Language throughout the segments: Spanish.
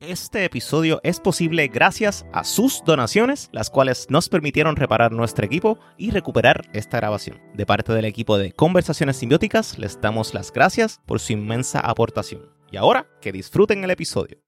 Este episodio es posible gracias a sus donaciones, las cuales nos permitieron reparar nuestro equipo y recuperar esta grabación. De parte del equipo de Conversaciones Simbióticas, les damos las gracias por su inmensa aportación. Y ahora, que disfruten el episodio.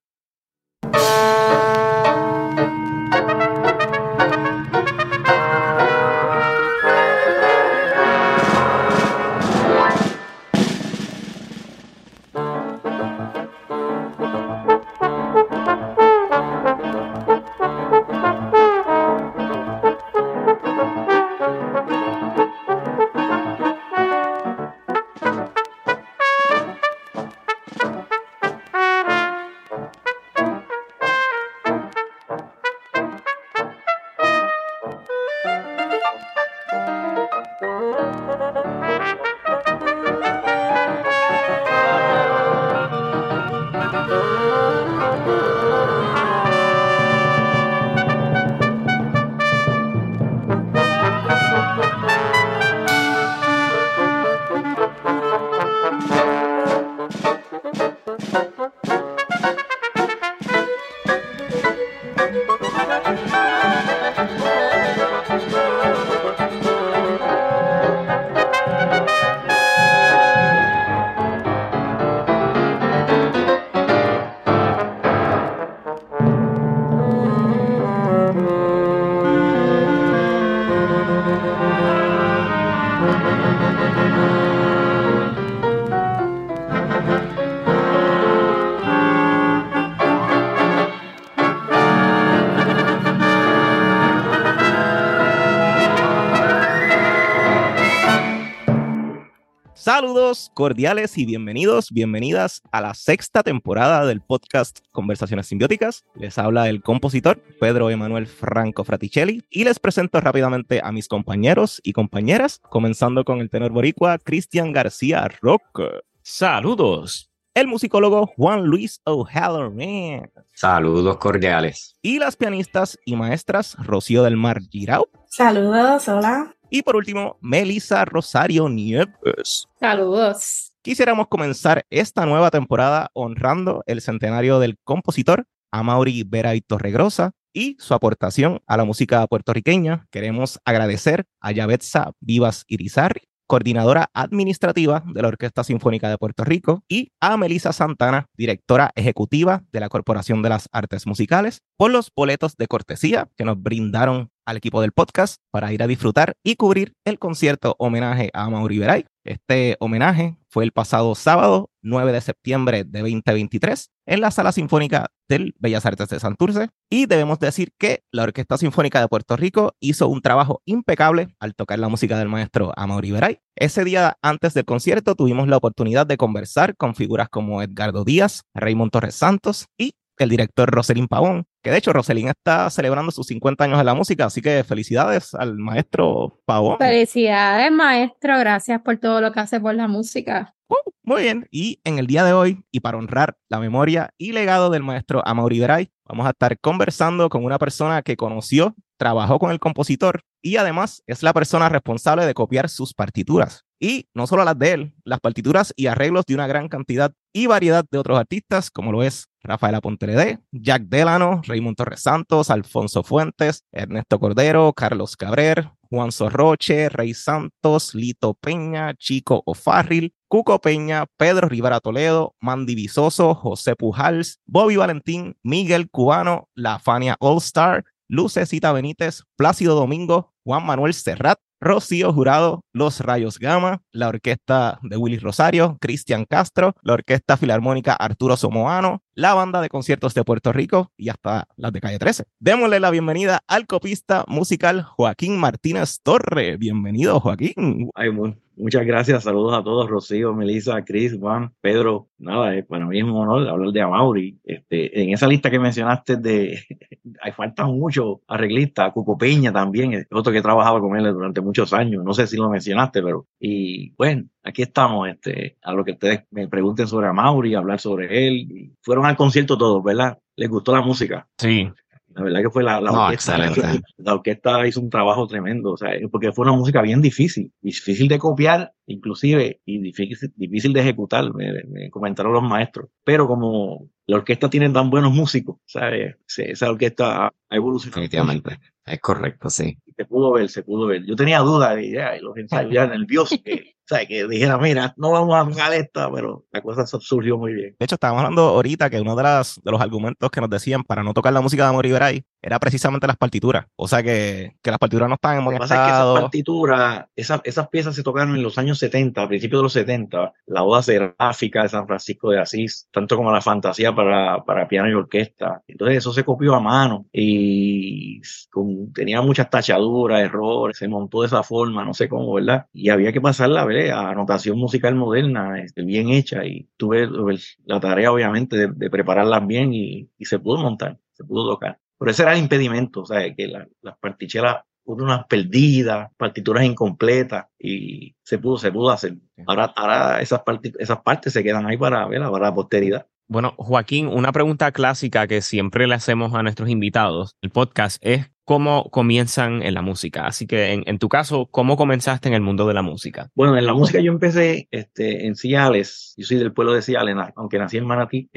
Cordiales y bienvenidos, bienvenidas a la sexta temporada del podcast Conversaciones Simbióticas. Les habla el compositor Pedro Emanuel Franco Fraticelli y les presento rápidamente a mis compañeros y compañeras, comenzando con el tenor boricua Cristian García Rock. Saludos. El musicólogo Juan Luis O'Halloran. Saludos cordiales. Y las pianistas y maestras Rocío del Mar Girau. Saludos, hola. Y por último, Melissa Rosario Nieves. Saludos. Quisiéramos comenzar esta nueva temporada honrando el centenario del compositor Amaury Vera y Torregrosa y su aportación a la música puertorriqueña. Queremos agradecer a Yavetza Vivas Irizarry, coordinadora administrativa de la Orquesta Sinfónica de Puerto Rico, y a Melissa Santana, directora ejecutiva de la Corporación de las Artes Musicales, por los boletos de cortesía que nos brindaron al equipo del podcast para ir a disfrutar y cubrir el concierto homenaje a Mauri Veray. Este homenaje fue el pasado sábado 9 de septiembre de 2023 en la Sala Sinfónica del Bellas Artes de Santurce y debemos decir que la Orquesta Sinfónica de Puerto Rico hizo un trabajo impecable al tocar la música del maestro Amaury Veray. Ese día antes del concierto tuvimos la oportunidad de conversar con figuras como Edgardo Díaz, Raymond Torres Santos y el director Roselín Pavón, que de hecho Roselín está celebrando sus 50 años en la música, así que felicidades al maestro Pavón. Felicidades, maestro, gracias por todo lo que hace por la música. Uh, muy bien, y en el día de hoy, y para honrar la memoria y legado del maestro Amaury Veray, vamos a estar conversando con una persona que conoció, trabajó con el compositor y además es la persona responsable de copiar sus partituras. Y no solo las de él, las partituras y arreglos de una gran cantidad y variedad de otros artistas, como lo es Rafaela Ponteredé, Jack Delano, Raymond Torres Santos, Alfonso Fuentes, Ernesto Cordero, Carlos Cabrer, Juan Sorroche, Rey Santos, Lito Peña, Chico O'Farrill, Cuco Peña, Pedro Rivera Toledo, Mandy Visoso, José Pujals, Bobby Valentín, Miguel Cubano, La Fania All Star, Lucecita Benítez, Plácido Domingo, Juan Manuel Serrat, Rocío Jurado, Los Rayos Gama, la orquesta de Willy Rosario, Cristian Castro, la orquesta filarmónica Arturo Somoano, la banda de conciertos de Puerto Rico y hasta las de Calle 13. Démosle la bienvenida al copista musical Joaquín Martínez Torre. Bienvenido, Joaquín. Muchas gracias, saludos a todos, Rocío, Melissa, Chris, Juan, Pedro. Nada, eh, para mí es un honor hablar de Amaury. Este, en esa lista que mencionaste de, hay faltan muchos arreglistas, Cuco Peña también, otro que trabajaba con él durante muchos años, no sé si lo mencionaste, pero, y bueno, aquí estamos, este, a lo que ustedes me pregunten sobre Amaury, hablar sobre él. Fueron al concierto todos, ¿verdad? ¿Les gustó la música? Sí. La verdad que fue la, la No, orquesta. La orquesta hizo un trabajo tremendo, o sea, porque fue una música bien difícil, difícil de copiar, inclusive, y difícil, difícil de ejecutar, me, me comentaron los maestros. Pero como la orquesta tiene tan buenos músicos, ¿sabes? Se- Esa orquesta ha evolucionado. Definitivamente. Es correcto, sí. Se pudo ver, se pudo ver. Yo tenía dudas y ya, y los ensayos ya nerviosos, que, ¿sabes? Que dijera, mira, no vamos a tocar esta, pero la cosa surgió muy bien. De hecho, estábamos hablando ahorita que uno de, las, de los argumentos que nos decían para no tocar la música de Amor y Veray era precisamente las partituras. O sea que, que las partituras no están en Lo buen que pasa es que esas partituras, esas, esas piezas se tocaron en los años 70, a principios de los 70, la Oda Seráfica de San Francisco de Asís, tanto como la Fantasía para, para piano y orquesta. Entonces eso se copió a mano y con- tenía muchas tachaduras, errores, se montó de esa forma, no sé cómo, ¿verdad? Y había que pasarla ¿verdad? A notación musical moderna, este, bien hecha y tuve pues, la tarea obviamente de, de prepararlas bien y, y se pudo montar, se pudo tocar. Pero ese era el impedimento, o sea, que la- las partichelas hubo unas perdidas, partituras incompletas y se pudo, se pudo hacer. Ahora, ahora esas, esas partes se quedan ahí para, ¿verdad? para la posteridad. Bueno, Joaquín, una pregunta clásica que siempre le hacemos a nuestros invitados el podcast es cómo comienzan en la música. Así que en, tu caso, ¿cómo comenzaste en el mundo de la música? Bueno, en la música yo empecé este, en Ciales, yo soy del pueblo de Ciales, aunque nací en Manatí,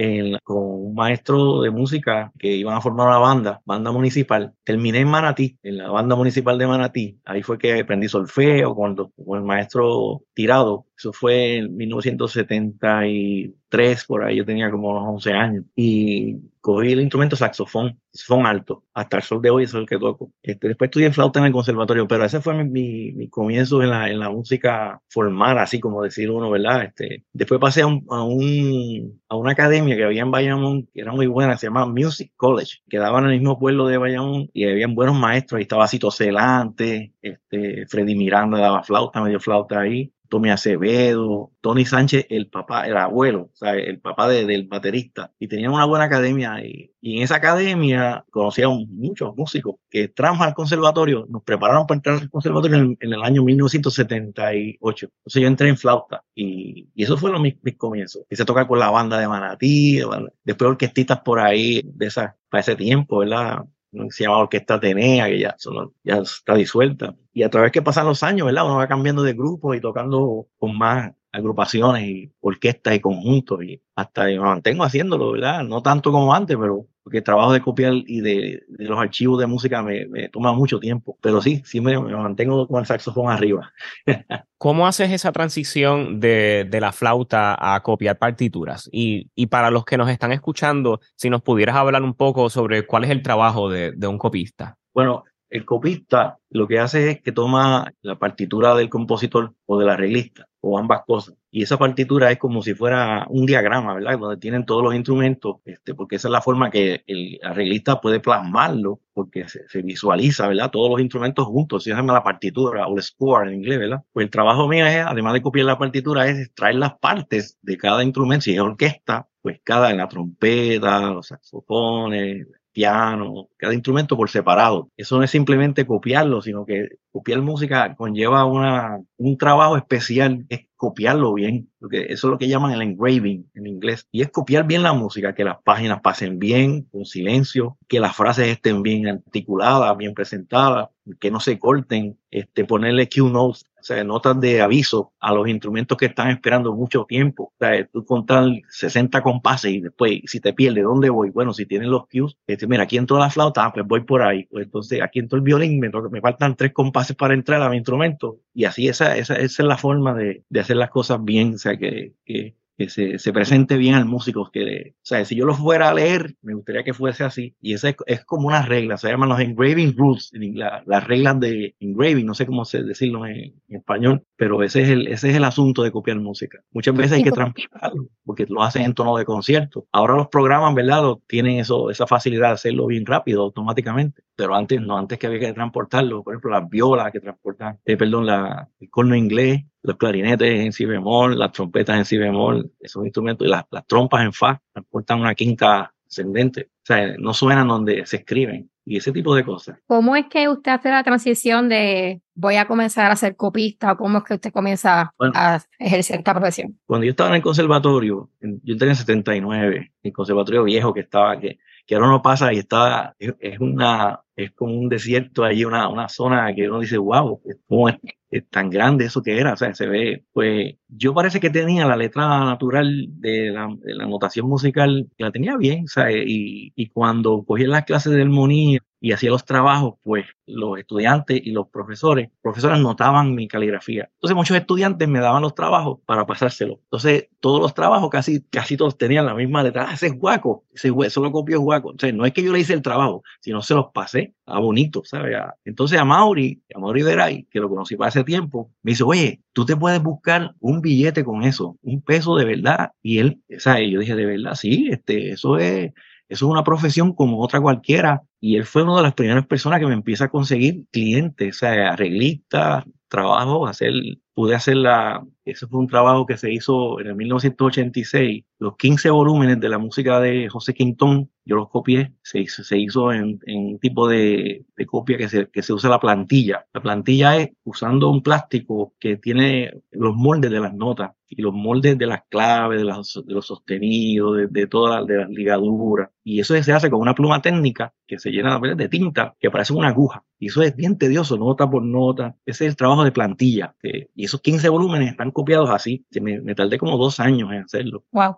con un maestro de música que iban a formar una banda, banda municipal. Terminé en Manatí, en la banda municipal de Manatí. Ahí fue que aprendí solfeo con, con el maestro Tirado. Eso fue en 1973, por ahí yo tenía como unos 11 años. Y cogí el instrumento saxofón, saxofón alto. Hasta el sol de hoy es el que toco. Este, después estudié flauta en el conservatorio, pero ese fue mi, mi, mi comienzo en la, en la música formal, así como decir uno, ¿verdad? Este, después pasé a, un, a, un, a una academia que había en Bayamón, que era muy buena, se llama Music College, que daba en el mismo pueblo de Bayamón y habían buenos maestros. Ahí estaba Cito Celante, este, Freddy Miranda daba flauta, medio flauta ahí. Tommy Acevedo, Tony Sánchez, el papá, el abuelo, o sea, el papá de- del baterista. Y tenían una buena academia y, y en esa academia conocía muchos músicos que entramos al conservatorio, nos prepararon para entrar al conservatorio en, en el año 1978. Entonces yo entré en flauta y, y eso fue lo, mis, mis comienzos. Hice tocar con la banda de Manatí, después orquestitas por ahí de esas, para ese tiempo, ¿verdad? Se llama Orquesta Atenea, que ya, solo, ya está disuelta. Y a través que pasan los años, ¿verdad? Uno va cambiando de grupo y tocando con más agrupaciones y orquestas y conjuntos y hasta me mantengo haciéndolo, ¿verdad? No tanto como antes, pero porque el trabajo de copiar y de, de los archivos de música me, me, toma mucho tiempo. Pero sí, sí me, me mantengo con el saxofón arriba. ¿Cómo haces esa transición de, de la flauta a copiar partituras? Y, y, para los que nos están escuchando, si nos pudieras hablar un poco sobre cuál es el trabajo de, de un copista. Bueno, el copista lo que hace es que toma la partitura del compositor o del arreglista o ambas cosas. Y esa partitura es como si fuera un diagrama, ¿verdad? Donde tienen todos los instrumentos, este, porque esa es la forma que el arreglista puede plasmarlo, porque se, se visualiza, ¿verdad? Todos los instrumentos juntos, si se llama la partitura o el score en inglés, ¿verdad? Pues el trabajo mío es, además de copiar la partitura, es extraer las partes de cada instrumento. Si es orquesta, pues cada, la trompeta, los saxofones, piano, cada instrumento por separado. Eso no es simplemente copiarlo, sino que copiar música conlleva una, un trabajo especial, es copiarlo bien, porque eso es lo que llaman el engraving en inglés, y es copiar bien la música, que las páginas pasen bien, con silencio, que las frases estén bien articuladas, bien presentadas, que no se corten, este, ponerle cue notes, o sea, notas de aviso a los instrumentos que están esperando mucho tiempo. O sea, tú contar 60 compases y después, si te pierdes, ¿dónde voy? Bueno, si tienen los cues, este, mira, aquí entró la flauta, ah, pues voy por ahí. Pues entonces, aquí entró el violín, me, me faltan tres compases para entrar a mi instrumento. Y así esa, esa, esa es la forma de, de hacer las cosas bien, o sea, que, que que se, se, presente bien al músico. Que, o sea, si yo lo fuera a leer, me gustaría que fuese así. Y esa es, es como una regla, se llaman los engraving rules, la, las reglas de engraving, no sé cómo se, decirlo en, en, español, pero ese es, el, ese es el asunto de copiar música. Muchas veces hay que transportarlo, porque lo hacen en tono de concierto. Ahora los programas, ¿verdad? Tienen eso, esa facilidad de hacerlo bien rápido, automáticamente. Pero antes no, antes que había que transportarlo, por ejemplo, las violas que transportan, eh, perdón, la, el corno inglés, los clarinetes en si bemol, las trompetas en si bemol, esos instrumentos, y las, las trompas en fa, transportan una quinta ascendente. O sea, no suenan donde se escriben y ese tipo de cosas. ¿Cómo es que usted hace la transición de voy a comenzar a ser copista o cómo es que usted comienza bueno, a ejercer esta profesión? Cuando yo estaba en el conservatorio, yo entré en 79, el conservatorio viejo que estaba, que, que ahora uno pasa y está, es, una, es como un desierto allí, una, una zona que uno dice, wow, ¿cómo es, es, tan grande eso que era? O sea, se ve, pues yo parece que tenía la letra natural de la, notación musical, la tenía bien, o sea, y, cuando cogí las clases de armonía y hacía los trabajos, pues los estudiantes y los profesores, profesores notaban mi caligrafía. Entonces muchos estudiantes me daban los trabajos para pasárselo. Entonces todos los trabajos casi, casi todos tenían la misma letra. Ah, ese es guaco, ese eso lo copió guaco. Entonces no es que yo le hice el trabajo, sino se los pasé a bonito, ¿sabes? Entonces a Mauri, a Mauri Veray, que lo conocí para ese tiempo, me dice, oye, tú te puedes buscar un billete con eso, un peso de verdad. Y él, ¿sabes? Yo dije, de verdad, sí, este, eso es eso es una profesión como otra cualquiera. Y él fue una de las primeras personas que me empieza a conseguir clientes, o sea, arreglistas, trabajo, hacer, pude hacer la, ese fue un trabajo que se hizo en el 1986, los 15 volúmenes de la música de José Quintón, yo los copié, se hizo, se hizo en, un tipo de, copia que se, usa la plantilla. La plantilla es usando un plástico que tiene los moldes de las notas y los moldes de las claves, de, de los sostenidos, de, de todas las ligaduras. Y eso se hace con una pluma técnica que se llena de tinta, que parece una aguja. Y eso es bien tedioso, nota por nota. Ese es el trabajo de plantilla. y esos 15 volúmenes están copiados así. Me, me tardé como dos años en hacerlo. Wow.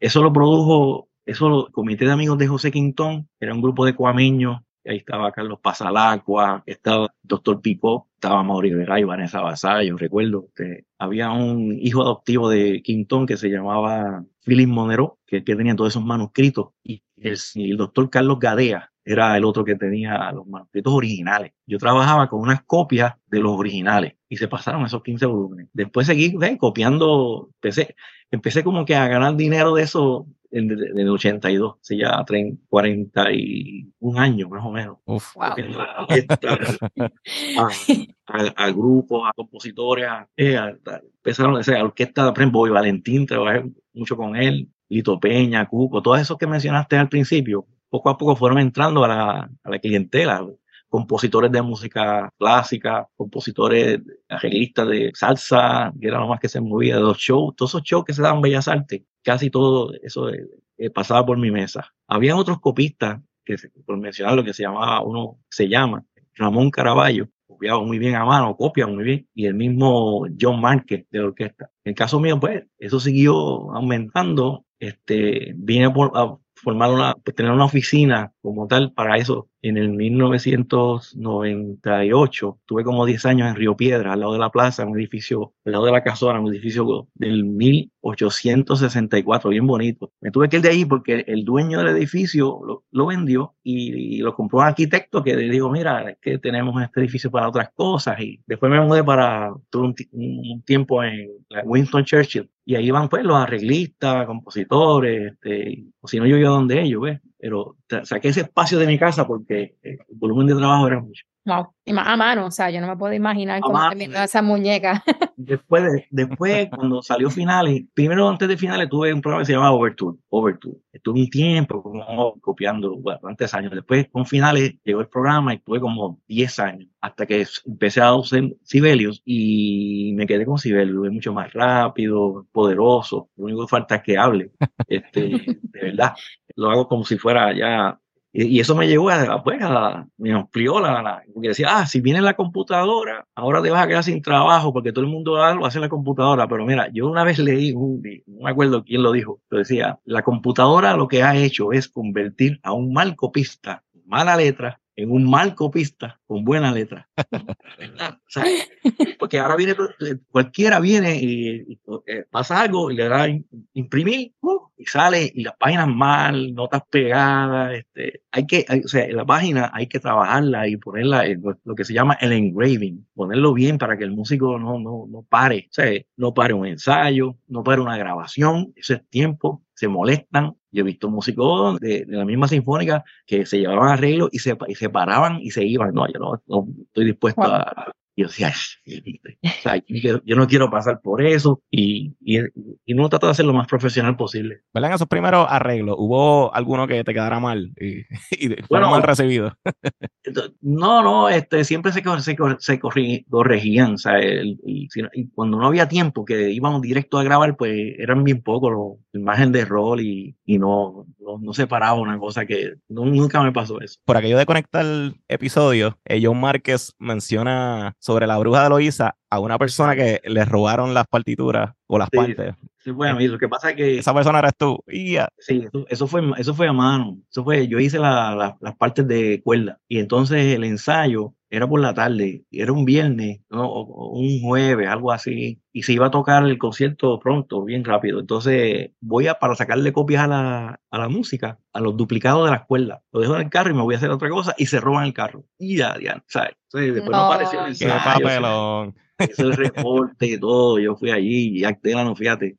Eso lo produjo, eso lo, comité de amigos de José Quintón, era un grupo de cuameños. Ahí estaba Carlos Pasalacua, estaba Doctor Pipo, estaba Mauricio Veray, Vanessa Vasallo, recuerdo. que había un hijo adoptivo de Quintón que se llamaba Philip Monero, que, que tenía todos esos manuscritos, y el, el doctor Carlos Gadea, era el otro que tenía los manuscritos originales. Yo trabajaba con unas copias de los originales y se pasaron esos 15 volúmenes. Después seguí copiando, empecé, empecé como que a ganar dinero de eso en, el 82, hace ya 30, 41 años más o menos. Uf. A, a, grupos, a compositores, a, eh, a, empezaron a ser orquesta, por ejemplo, Valentín, trabajé mucho con él, Lito Peña, Cuco, todos esos que mencionaste al principio, poco a poco fueron entrando a la, a la clientela, compositores de música clásica, compositores, arreglistas de salsa, que era lo más que se movía, de los shows, todos esos shows que se daban Bellas Artes, casi todo eso eh, eh, pasaba por mi mesa. Habían otros copistas, que por mencionar lo que se llamaba, uno se llama Ramón Caraballo, copiaba muy bien a mano, copia muy bien, y el mismo John Márquez de la orquesta. En el caso mío, pues, eso siguió aumentando. Este, vine por, a formar una, pues, tener una oficina como tal para eso en el 1998. Tuve como 10 años en Río Piedra, al lado de la plaza, un edificio, al lado de la casona, un edificio del 1864, bien bonito. Me tuve que ir de ahí porque el dueño del edificio lo, vendió y, lo compró un arquitecto que le dijo, mira, es que tenemos este edificio para otras cosas. Y después me mudé para, tuve un, un tiempo en Winston Churchill. Y ahí van pues los arreglistas, compositores, este, o si no yo iba donde ellos, ¿ves? pero saqué ese espacio de mi casa porque eh, el volumen de trabajo era mucho. Wow, y más a mano, o sea, yo no me puedo imaginar cómo terminó esa muñeca. Después, después cuando salió finales, primero antes de finales tuve un programa que se llamaba Overture, Overture. Estuve un tiempo como copiando, bueno, antes años. Después con finales llegó el programa y tuve como 10 años hasta que empecé a usar Sibelius y me quedé con Sibelius. Es mucho más rápido, poderoso. Lo único que falta es que hable. Este, de verdad, lo hago como si fuera ya y, eso me llevó a, pues, a, me amplió la, la, porque decía, ah, si viene la computadora, ahora te vas a quedar sin trabajo porque todo el mundo lo hace en la computadora. Pero mira, yo una vez leí, un, no me acuerdo quién lo dijo, pero decía, la computadora lo que ha hecho es convertir a un mal copista, mala letra, en un mal copista con buena letra. porque ahora viene, cualquiera viene y, eh, pasa algo y le da imprimir uh, y sale y las páginas mal, notas pegadas. Este, hay que, o sea, la página hay que trabajarla y ponerla en lo que se llama el engraving, ponerlo bien para que el músico no, no, no pare, o sea, no pare un ensayo, no pare una grabación, ese es tiempo, se molestan. Yo he visto músicos de, la misma sinfónica que se llevaban arreglos y se, y se paraban y se iban. No, yo no, estoy dispuesto a, yo decía, o sea, yo, yo, no quiero pasar por eso y, y, y uno trata de hacer lo más profesional posible. ¿Verdad? En esos primeros arreglos, ¿hubo alguno que te quedara mal y, y bueno, mal recibido? no, no, este, siempre se, se, se corregían, sea, el, y, y, cuando no había tiempo, que íbamos directo a grabar, pues eran bien pocos los imagen de rol y, y no, no, no, se paraba una cosa que nunca me pasó eso. Por aquello de conectar el episodio, eh, John Márquez menciona sobre la bruja de Loíza a una persona que le robaron las partituras o las sí, partes. Sí, bueno, y lo que pasa es que... Esa persona eres tú. Yeah. Sí, eso, eso, fue, eso fue a mano. Eso fue, yo hice la, la, las partes de cuerda y entonces el ensayo era por la tarde, era un viernes, ¿no? o un jueves, algo así, y se iba a tocar el concierto pronto, bien rápido. Entonces voy a, para sacarle copias a la, a la música, a los duplicados de la escuela, lo dejo en el carro y me voy a hacer otra cosa y se roban el carro. Y ya, ya, ¿sabes? Entonces, después no, no apareció el ensayo. Qué papelón. Hice el reporte y todo, yo fui allí y Actela, no fíjate,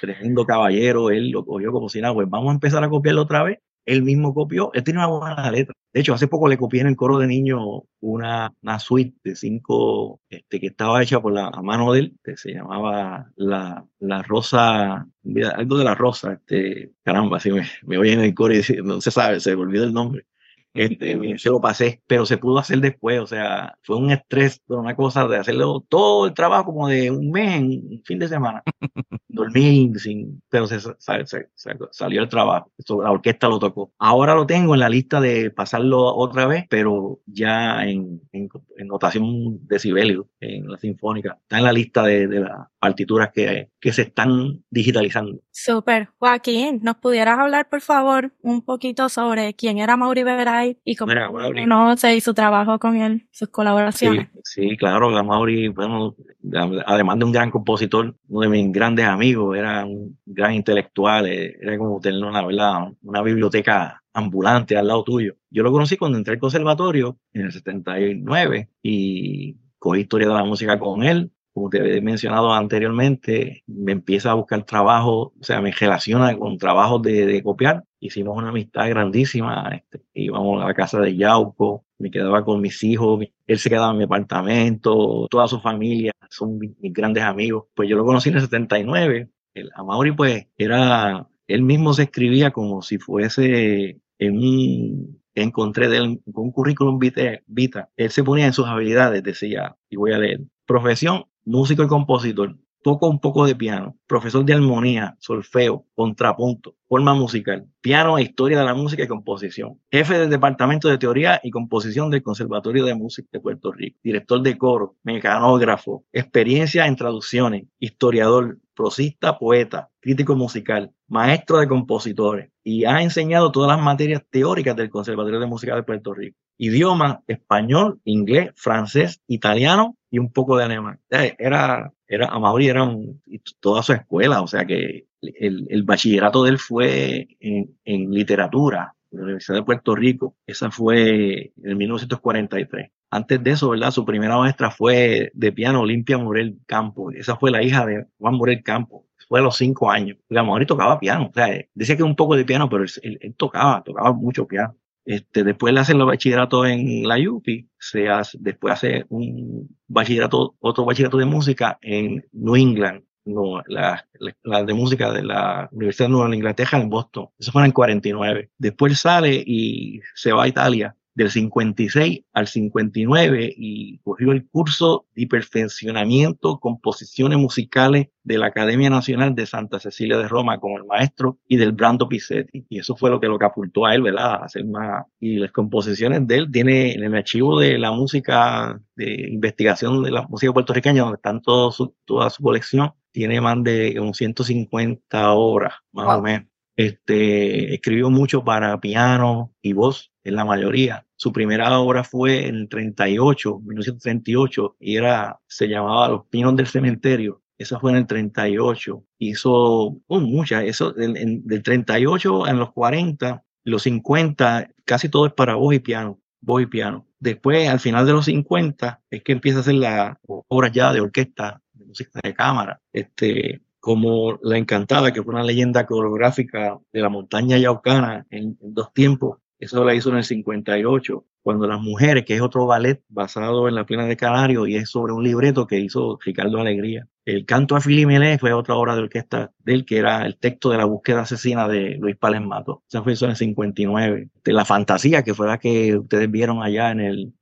tremendo caballero, él lo cogió como si nada, pues vamos a empezar a copiarlo otra vez él mismo copió, él tiene una buena letra. De hecho, hace poco le copié en el coro de niño una, una suite de cinco, este, que estaba hecha por la mano de él, que se llamaba La, la Rosa, algo de la Rosa, este, caramba, si me, me en el coro y no se sabe, se me olvidó el nombre. Este, se lo pasé, pero se pudo hacer después, o sea, fue un estrés, una cosa de hacerlo todo el trabajo como de un mes en un fin de semana. Dormí sin, pero se, se, se, salió el trabajo, la orquesta lo tocó. Ahora lo tengo en la lista de pasarlo otra vez, pero ya en, en, en notación decibelio, en la sinfónica, está en la lista de, de las partituras que, que se están digitalizando. Super. Joaquín, ¿nos pudieras hablar, por favor, un poquito sobre quién era Mauri Y Mauri. conoce y su trabajo con él, sus colaboraciones? Sí, sí claro, la Mauri, bueno, además de un gran compositor, uno de mis grandes amigos, era un gran intelectual, era como tener una, ¿verdad? una biblioteca ambulante al lado tuyo. Yo lo conocí cuando entré al conservatorio en el 79 y cogí historia de la música con él como te he mencionado anteriormente, me empieza a buscar trabajo, o sea, me relaciona con trabajos de, de copiar. Hicimos una amistad grandísima, este, íbamos a la casa de Yauco, me quedaba con mis hijos, él se quedaba en mi apartamento, toda su familia, son mis, mis grandes amigos. Pues yo lo conocí en el 79, el Amaury pues era, él mismo se escribía como si fuese en un, encontré de él un currículum vita, vita, él se ponía en sus habilidades, decía, y voy a leer, profesión, músico y compositor, toco un poco de piano, profesor de armonía, solfeo, contrapunto, forma musical, piano e historia de la música y composición, jefe del departamento de teoría y composición del Conservatorio de Música de Puerto Rico, director de coro, mecanógrafo, experiencia en traducciones, historiador, prosista, poeta, crítico musical, maestro de compositores y ha enseñado todas las materias teóricas del Conservatorio de Música de Puerto Rico. Idioma español, inglés, francés, italiano y un poco de alemán. Era, era, Amaury era un, toda su escuela, o sea que el, el bachillerato de él fue en, en literatura, en la Universidad de Puerto Rico. Esa fue en 1943. Antes de eso, ¿verdad? Su primera maestra fue de piano Olimpia Morel Campo. Esa fue la hija de Juan Morel Campo. Fue a los cinco años. Digamos, y tocaba piano. O sea, decía que un poco de piano, pero él tocaba, tocaba mucho piano. Este, después le hacen los bachilleratos en la UPI, se hace, después hace un bachillerato, otro bachillerato de música en New England, la, la, de música de la Universidad de Nueva Inglaterra en Boston. Eso fue en el 49. Después sale y se va a Italia del 56 al 59 y cogió el curso de perfeccionamiento composiciones musicales de la Academia Nacional de Santa Cecilia de Roma con el maestro y del Brando Pizzetti. Y eso fue lo que lo catapultó a él, ¿verdad? A hacer más. Y las composiciones de él tiene en el archivo de la música de investigación de la música puertorriqueña, donde están todo su, toda su colección, tiene más de un 150 obras, más wow. o menos. Este, escribió mucho para piano y voz, en la mayoría. Su primera obra fue en el 38, 1938, y era, se llamaba Los Pinos del Cementerio. Esa fue en el 38. Hizo oh, muchas, eso en, en, del 38 en los 40, los 50, casi todo es para voz y piano, voz y piano. Después, al final de los 50, es que empieza a hacer las obras ya de orquesta, de música de cámara. Este, como La Encantada, que fue una leyenda coreográfica de la montaña yaucana en, en dos tiempos. Eso la hizo en el 58. Cuando las mujeres, que es otro ballet basado en la plena de Canario y es sobre un libreto que hizo Ricardo Alegría. El canto a Filimelé fue otra obra de orquesta de él, que era el texto de la búsqueda asesina de Luis Palesmato. Esa fue en el 59. De la fantasía, que fue la que ustedes vieron allá en el,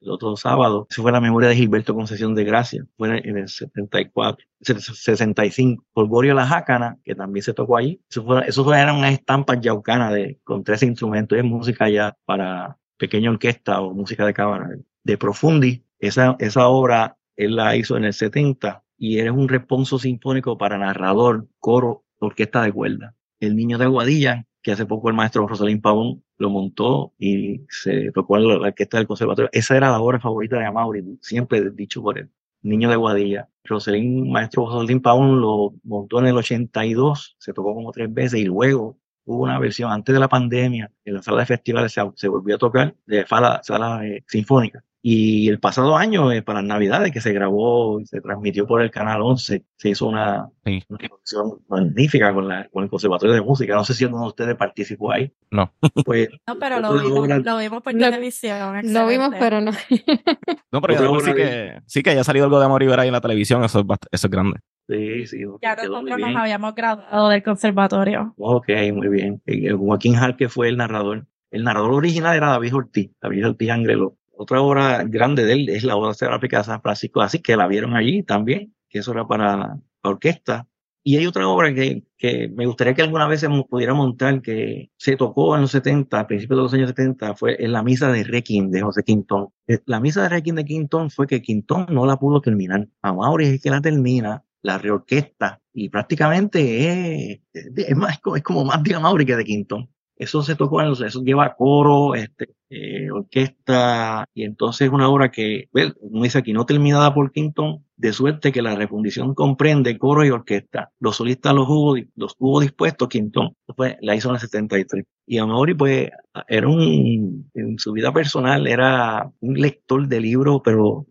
el otro sábado, esa fue la memoria de Gilberto Concesión de Gracia, fue en el 74, 65. Polgorio La Jácana, que también se tocó allí. Eso, fue, eso eran unas estampas yaucanas de, con tres instrumentos. Es música ya para pequeña orquesta o música de cámara. De Profundi, esa, esa obra él la hizo en el 70 y eres un responso sinfónico para narrador, coro, orquesta de cuerda. El niño de Aguadilla, que hace poco el maestro Rosalín Pavón lo montó y se tocó en la orquesta del conservatorio. Esa era la obra favorita de Amaury, siempre dicho por él. Niño de Guadilla. Rosalín, maestro Rosalín Pavón lo montó en el 82, se tocó como tres veces y luego hubo una versión antes de la pandemia en la sala de festivales se, volvió a tocar de sala, sala eh, sinfónica y el pasado año, eh, para Navidades, que se grabó y se transmitió por el Canal 11, se hizo una, sí. producción magnífica con, la, con el Conservatorio de Música. No sé si alguno de ustedes participó ahí. No. Pues, no, pero lo vimos, lo vimos por televisión. Lo vimos, pero no. no, pero sí que, sí que haya salido algo de Amor y ahí en la televisión, eso es, eso es grande. Sí, sí. Ya nosotros nos habíamos graduado del conservatorio. Ok, muy bien. Joaquín que fue el narrador. El narrador original era David Ortiz, David Ortiz Angrelo otra obra grande de él es la obra seráfica de San Francisco, así que la vieron allí también, que eso era para orquesta. Y hay otra obra que, que me gustaría que alguna vez pudiera montar, que se tocó en los 70, a principios de los años 70, fue en la misa de Requiem de José Quintón. Eh, la misa de Requiem de Quintón fue que Quintón no la pudo terminar. A Mauri es que la termina, la reorquesta, y prácticamente es, es, más, es como más de Mauri que de Quintón. Eso se tocó eso lleva coro, este, eh, orquesta, y entonces es una obra que, como dice aquí, no terminada por Quinton, de suerte que la refundición comprende coro y orquesta. Los solistas los hubo, los hubo dispuestos Quinton, después la hizo en el 73. Y Amaury, pues, era un, en su vida personal, era un lector de libros, pero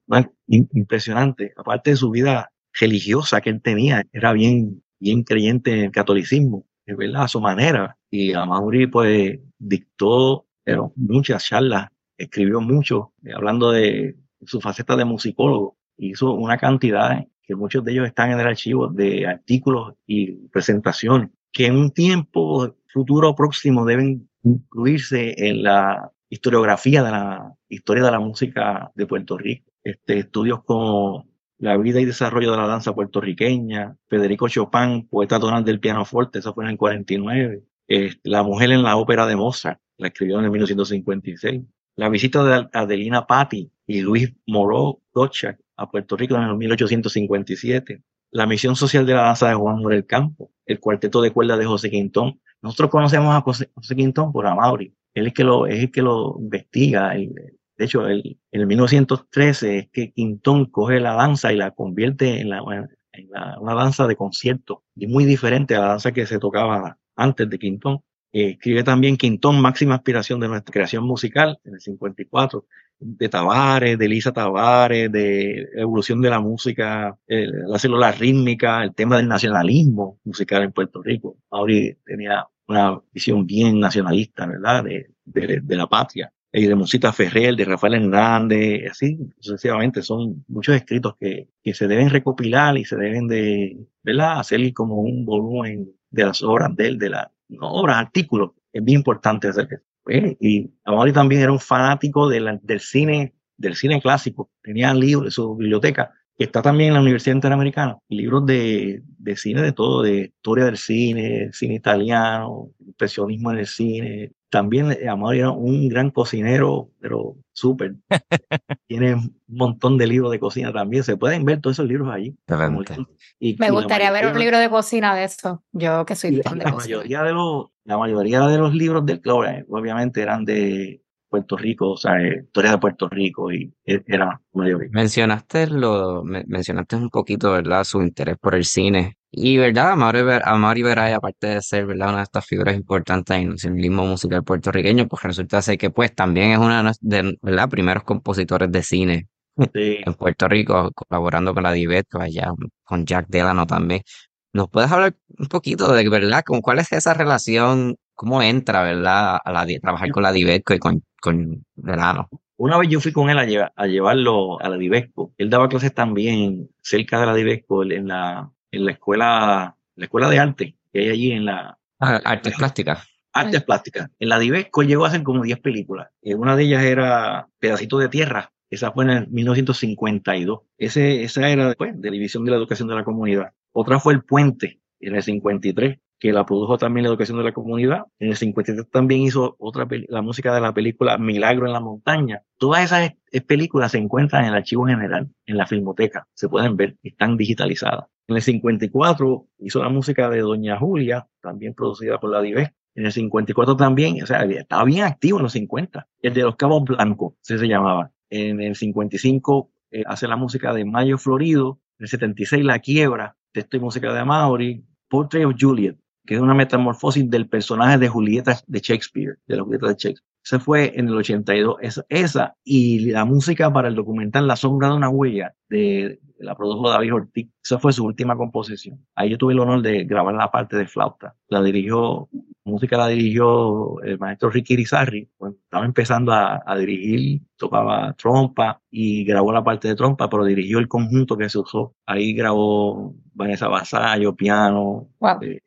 impresionante. Aparte de su vida religiosa que él tenía, era bien, bien creyente en el catolicismo. ¿verdad? a su manera. Y Amaury pues dictó pero, muchas charlas, escribió mucho, eh, hablando de su faceta de musicólogo. Hizo una cantidad, que muchos de ellos están en el archivo, de artículos y presentaciones, que en un tiempo futuro próximo deben incluirse en la historiografía de la historia de la música de Puerto Rico. Este, estudios como la vida y desarrollo de la danza puertorriqueña, Federico Chopin, poeta tonal del pianoforte, eso fue en el 49, La mujer en la ópera de Mozart, la escribió en el 1956, la visita de Adelina Patti y Luis Moreau Gottschalk a Puerto Rico en el 1857, la misión social de la danza de Juan Morel Campo, el cuarteto de cuerdas de José Quintón. Nosotros conocemos a José, Quintón por Amaury, él es, que lo, es el que lo investiga, de hecho, el, en el 1913 es que Quintón coge la danza y la convierte en, la, en una danza de concierto, y muy diferente a la danza que se tocaba antes de Quintón. Eh, escribe también Quintón, máxima aspiración de nuestra creación musical, en el 54, de Tavares, de Elisa Tavares, de evolución de la música, la célula rítmica, el tema del nacionalismo musical en Puerto Rico. Mauri tenía una visión bien nacionalista, ¿verdad?, de, de, de la patria y de Musita Ferrer, de Rafael Hernández, así sucesivamente. Son muchos escritos que, que se deben recopilar y se deben de, ¿verdad? Hacer como un volumen de las obras de él, de las no, obras, artículos. Es bien importante hacer eso. Pues, y Amaury también era un fanático de del cine, del cine clásico. Tenía libros su biblioteca que está también en la Universidad Interamericana, libros de, de, cine de todo, de historia del cine, cine italiano, impresionismo en el cine, también eh, Amor era un gran cocinero, pero súper. Tiene un montón de libros de cocina también. Se pueden ver todos esos libros allí. Y, Me gustaría ver un libro de cocina de eso. Yo que soy fan de la Mayoría de los, la mayoría de los libros del club, obviamente, eran de Puerto Rico, o sea, eh, historia de Puerto Rico y era mayoría. Mencionaste lo, mencionaste un poquito, ¿verdad? Su interés por el cine. Y verdad, Amari Veray, aparte de ser ¿verdad? una de estas figuras importantes en el cinemismo musical puertorriqueño, pues resulta ser que pues también es uno de los primeros compositores de cine en Puerto Rico, colaborando con la Divet, allá con Jack Delano también. ¿Nos puedes hablar un poquito de verdad con cuál es esa relación, cómo entra, verdad, a la, trabajar con la Divetco y con, con verano. Una vez yo fui con él a, a llevarlo a la Divesco. Él daba clases también cerca de la Divesco, en la, en la escuela, la escuela de arte que hay allí en la... Ah, artes plásticas. Artes plásticas. En la Divesco llegó a hacer como 10 películas. Eh, una de ellas era Pedacito de Tierra. Esa fue en el 1952. Ese, esa era después de la División de la Educación de la Comunidad. Otra fue El Puente, en el 53 que la produjo también la educación de la comunidad. En el 53 también hizo otra la música de la película Milagro en la montaña. Todas esas películas se encuentran en el archivo general, en la filmoteca. Se pueden ver, están digitalizadas. En el 54 hizo la música de Doña Julia, también producida por la Dives. En el 54 también, o sea, estaba bien activo en los 50. El de los Cabos Blancos, se llamaba. En el 55 eh, hace la música de Mayo Florido. En el 76 La Quiebra, texto y música de Amaury. Portrait of Juliet, que es una metamorfosis del personaje de Julieta de Shakespeare, de la Julieta de Shakespeare. Esa fue en el 82, esa, esa, y la música para el documental La sombra de una huella, de, la produjo David Ortiz. Esa fue su última composición. Ahí yo tuve el honor de grabar la parte de flauta. La dirigió, música la dirigió el maestro Ricky. Cuando estaba empezando a, a, dirigir, tocaba trompa y grabó la parte de trompa, pero dirigió el conjunto que se usó. Ahí grabó Vanessa Basayo, piano, wow. eh,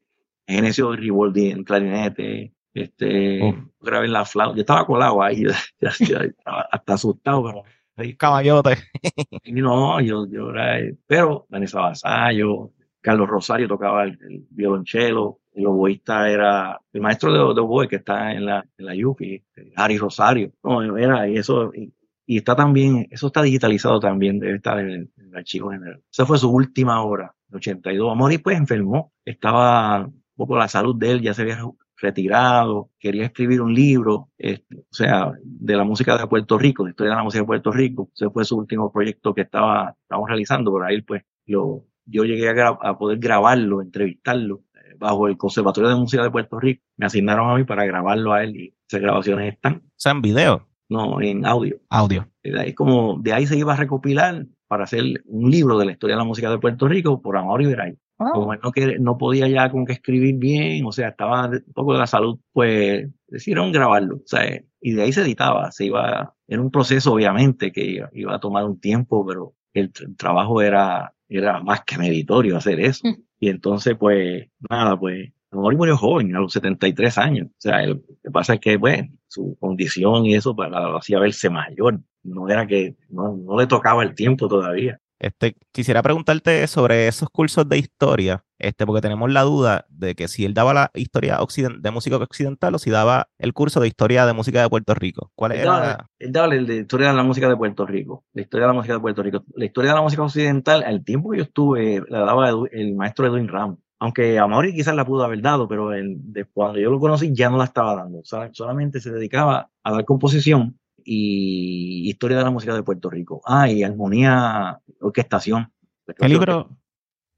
Genesio Riboldi en clarinete, este, Oh. grabé en la flauta. Yo estaba colado ahí, ya, ya estaba hasta asustado, pero Ahí, caballote. y no, yo, yo era, pero Vanessa Basayo, Carlos Rosario tocaba el, el violonchelo, el oboísta era el maestro de, de oboe que está en la, en la Yupi, Harry Rosario. No, era, y eso, y, y está también, eso está digitalizado también, debe estar en el, en el archivo general. Esa fue su última hora, el 82. Amori pues enfermó, estaba poco la salud de él, ya se había retirado, quería escribir un libro, este, o sea, de la música de Puerto Rico, de historia de la música de Puerto Rico. Ese fue su último proyecto que estaba, estábamos realizando, por ahí pues lo, yo llegué a, poder grabarlo, entrevistarlo, eh, bajo el Conservatorio de Música de Puerto Rico. Me asignaron a mí para grabarlo a él y esas grabaciones están, O sea, en video, no en audio. audio. De ahí, como, de ahí se iba a recopilar para hacer un libro de la historia de la música de Puerto Rico por Amor y Veray Oh, como él no, quer- no podía ya como que escribir bien, o sea, estaba un poco de la salud, pues decidieron grabarlo, o sea, y de ahí se editaba, se iba, era un proceso obviamente que iba, iba a tomar un tiempo, pero el, tr- el trabajo era, era más que meritorio hacer eso. Mm. Y entonces, pues, nada, pues, Amor murió joven, a los el años, o sea, el- lo que pasa es que, pues, su condición y eso para, lo hacía verse mayor, no era que, no, no le tocaba el tiempo todavía. Este, quisiera preguntarte sobre esos cursos de historia, este, porque tenemos la duda de que si él daba la historia de música occidental o si daba el curso de historia de música de Puerto Rico. ¿Cuál Él era? daba, él daba el de historia de la música de Puerto Rico, la historia de la música de Puerto Rico. La historia de la música occidental, al tiempo que yo estuve, la daba Edu- el maestro Edwin Ram. Aunque a Mauri quizás la pudo haber dado, pero el- de cuando yo lo conocí ya no la estaba dando. O sea, solamente se dedicaba a dar composición y historia de la música de Puerto Rico. Ah, y armonía, orquestación. ¿Qué libro,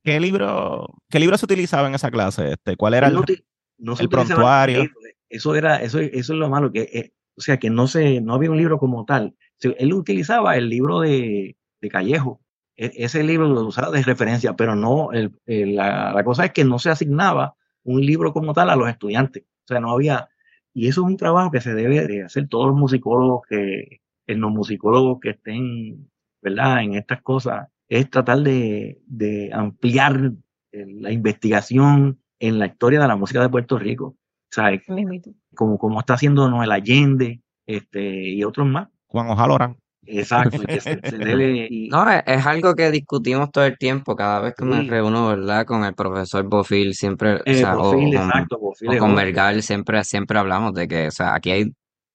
qué libro, qué libro se utilizaba en esa clase? Este, ¿cuál era el, no el prontuario? Eso era, eso, eso es lo malo, que, eh, o sea, que no se, no había un libro como tal. Él utilizaba el libro de, de Callejo. E- ese libro lo usaba de referencia, pero no, el, el- la, la cosa es que no se asignaba un libro como tal a los estudiantes. O sea, no había, y eso es un trabajo que se debe de hacer todos los musicólogos que, los musicólogos que estén, ¿verdad? En estas cosas, es tratar de, de ampliar eh, la investigación en la historia de la música de Puerto Rico. O sea, mismito. como, como está haciendo Noel Allende este, y otros más. Juan Ojalorán. Exacto, y que se, se debe. y- No, es, es algo que discutimos todo el tiempo, cada vez que me reúno, ¿verdad? Con el profesor Bofil, siempre, o eh, sea, o Bofil, con- exacto, Bofil o con. Vergal, siempre, siempre hablamos de que, o sea, aquí hay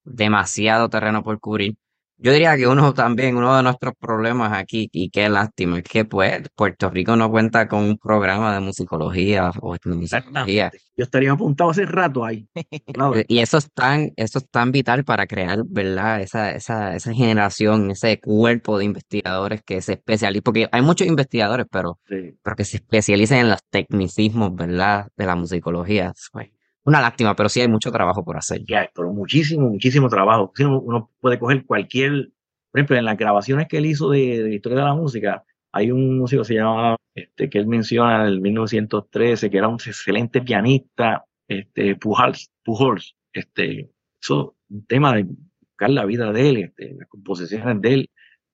demasiado terreno por cubrir. Yo diría que uno también, uno de nuestros problemas aquí, y qué lástima, es que pues Puerto Rico no cuenta con un programa de musicología o etnomusicología. Yo estaría apuntado hace rato ahí. Claro, Y eso es tan, eso es tan vital para crear, ¿verdad? Esa, esa, esa generación, ese cuerpo de investigadores que se especializan, porque hay muchos investigadores, pero, sí. pero que se especialicen en los tecnicismos, ¿verdad? De la musicología. Pues, una lástima, pero sí hay mucho trabajo por hacer. Ya, pero muchísimo, muchísimo trabajo. Uno, puede coger cualquier, por ejemplo, en las grabaciones que él hizo de, de historia de la música, hay un músico que se llama, este, que él menciona del 1913, que era un excelente pianista, este, Pujols, Pujols, este, eso, un tema de buscar la vida de él, este, las composiciones de él,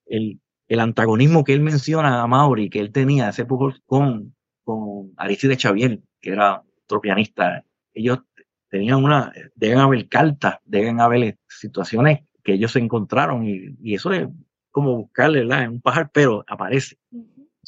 el, el antagonismo que él menciona a Mauri, que él tenía hace poco con, con Aristide Xavier, que era otro pianista, ellos tenían una, deben haber cartas, deben haber situaciones que ellos se encontraron y, y eso es como buscarle en un pajar, pero aparece.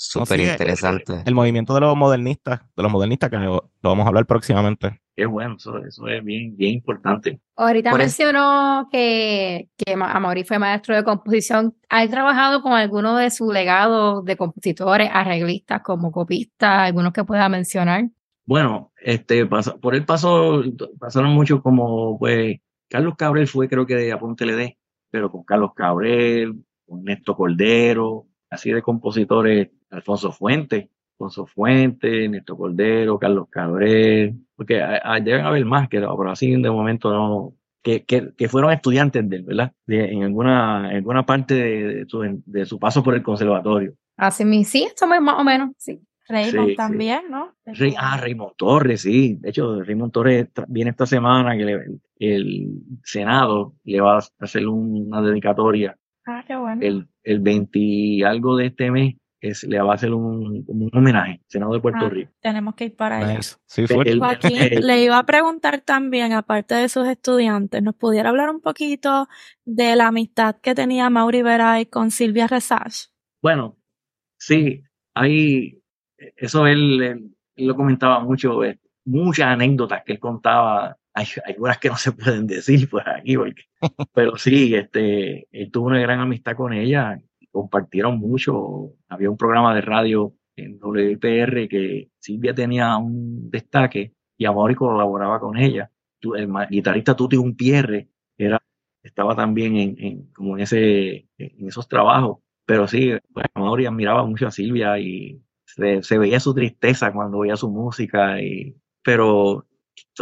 Súper interesante. El, movimiento de los modernistas, de los modernistas que lo, vamos a hablar próximamente. Es bueno, eso, eso, es bien, bien importante. Ahorita mencionó que, que Amaury fue maestro de composición. ¿Ha trabajado con alguno de sus legados de compositores, arreglistas, como copista, algunos que pueda mencionar? Bueno, este, por él pasó, pasaron muchos como, pues, Carlos Cabrel fue creo que de Aponte LD, pero con Carlos Cabrel, con Néstor Cordero, así de compositores, Alfonso Fuente, Alfonso Fuente, Néstor Cordero, Carlos Cabrel, porque deben haber más, que pero así de momento no, que, que, que, fueron estudiantes de él, ¿verdad? en, alguna, en alguna parte de, su, de, su, paso por el conservatorio. Así sí, más o menos, sí. Raymond también, ¿no? ah, Raymond Torres, sí. De hecho, Raymond Torres viene esta semana que el Senado le va a hacer una dedicatoria. Ah, qué bueno. El, el 20 algo de este mes es, le va a hacer un, un homenaje, Senado de Puerto ah, Rico. Tenemos que ir para allá. Sí, Joaquín, le iba a preguntar también, aparte de sus estudiantes, ¿nos pudiera hablar un poquito de la amistad que tenía Mauri Veray con Silvia Resage? Bueno, sí, hay eso él, lo comentaba mucho, eh, muchas anécdotas que él contaba, hay, algunas que no se pueden decir pues aquí, pero sí, este, él tuvo una gran amistad con ella, compartieron mucho, había un programa de radio en WPR que Silvia tenía un destaque y Amori colaboraba con ella. El guitarrista Tuti Pierre era, estaba también en, en, como en, ese, en esos trabajos, pero sí, pues, Amori admiraba mucho a Silvia y se, veía su tristeza cuando oía su música, y, pero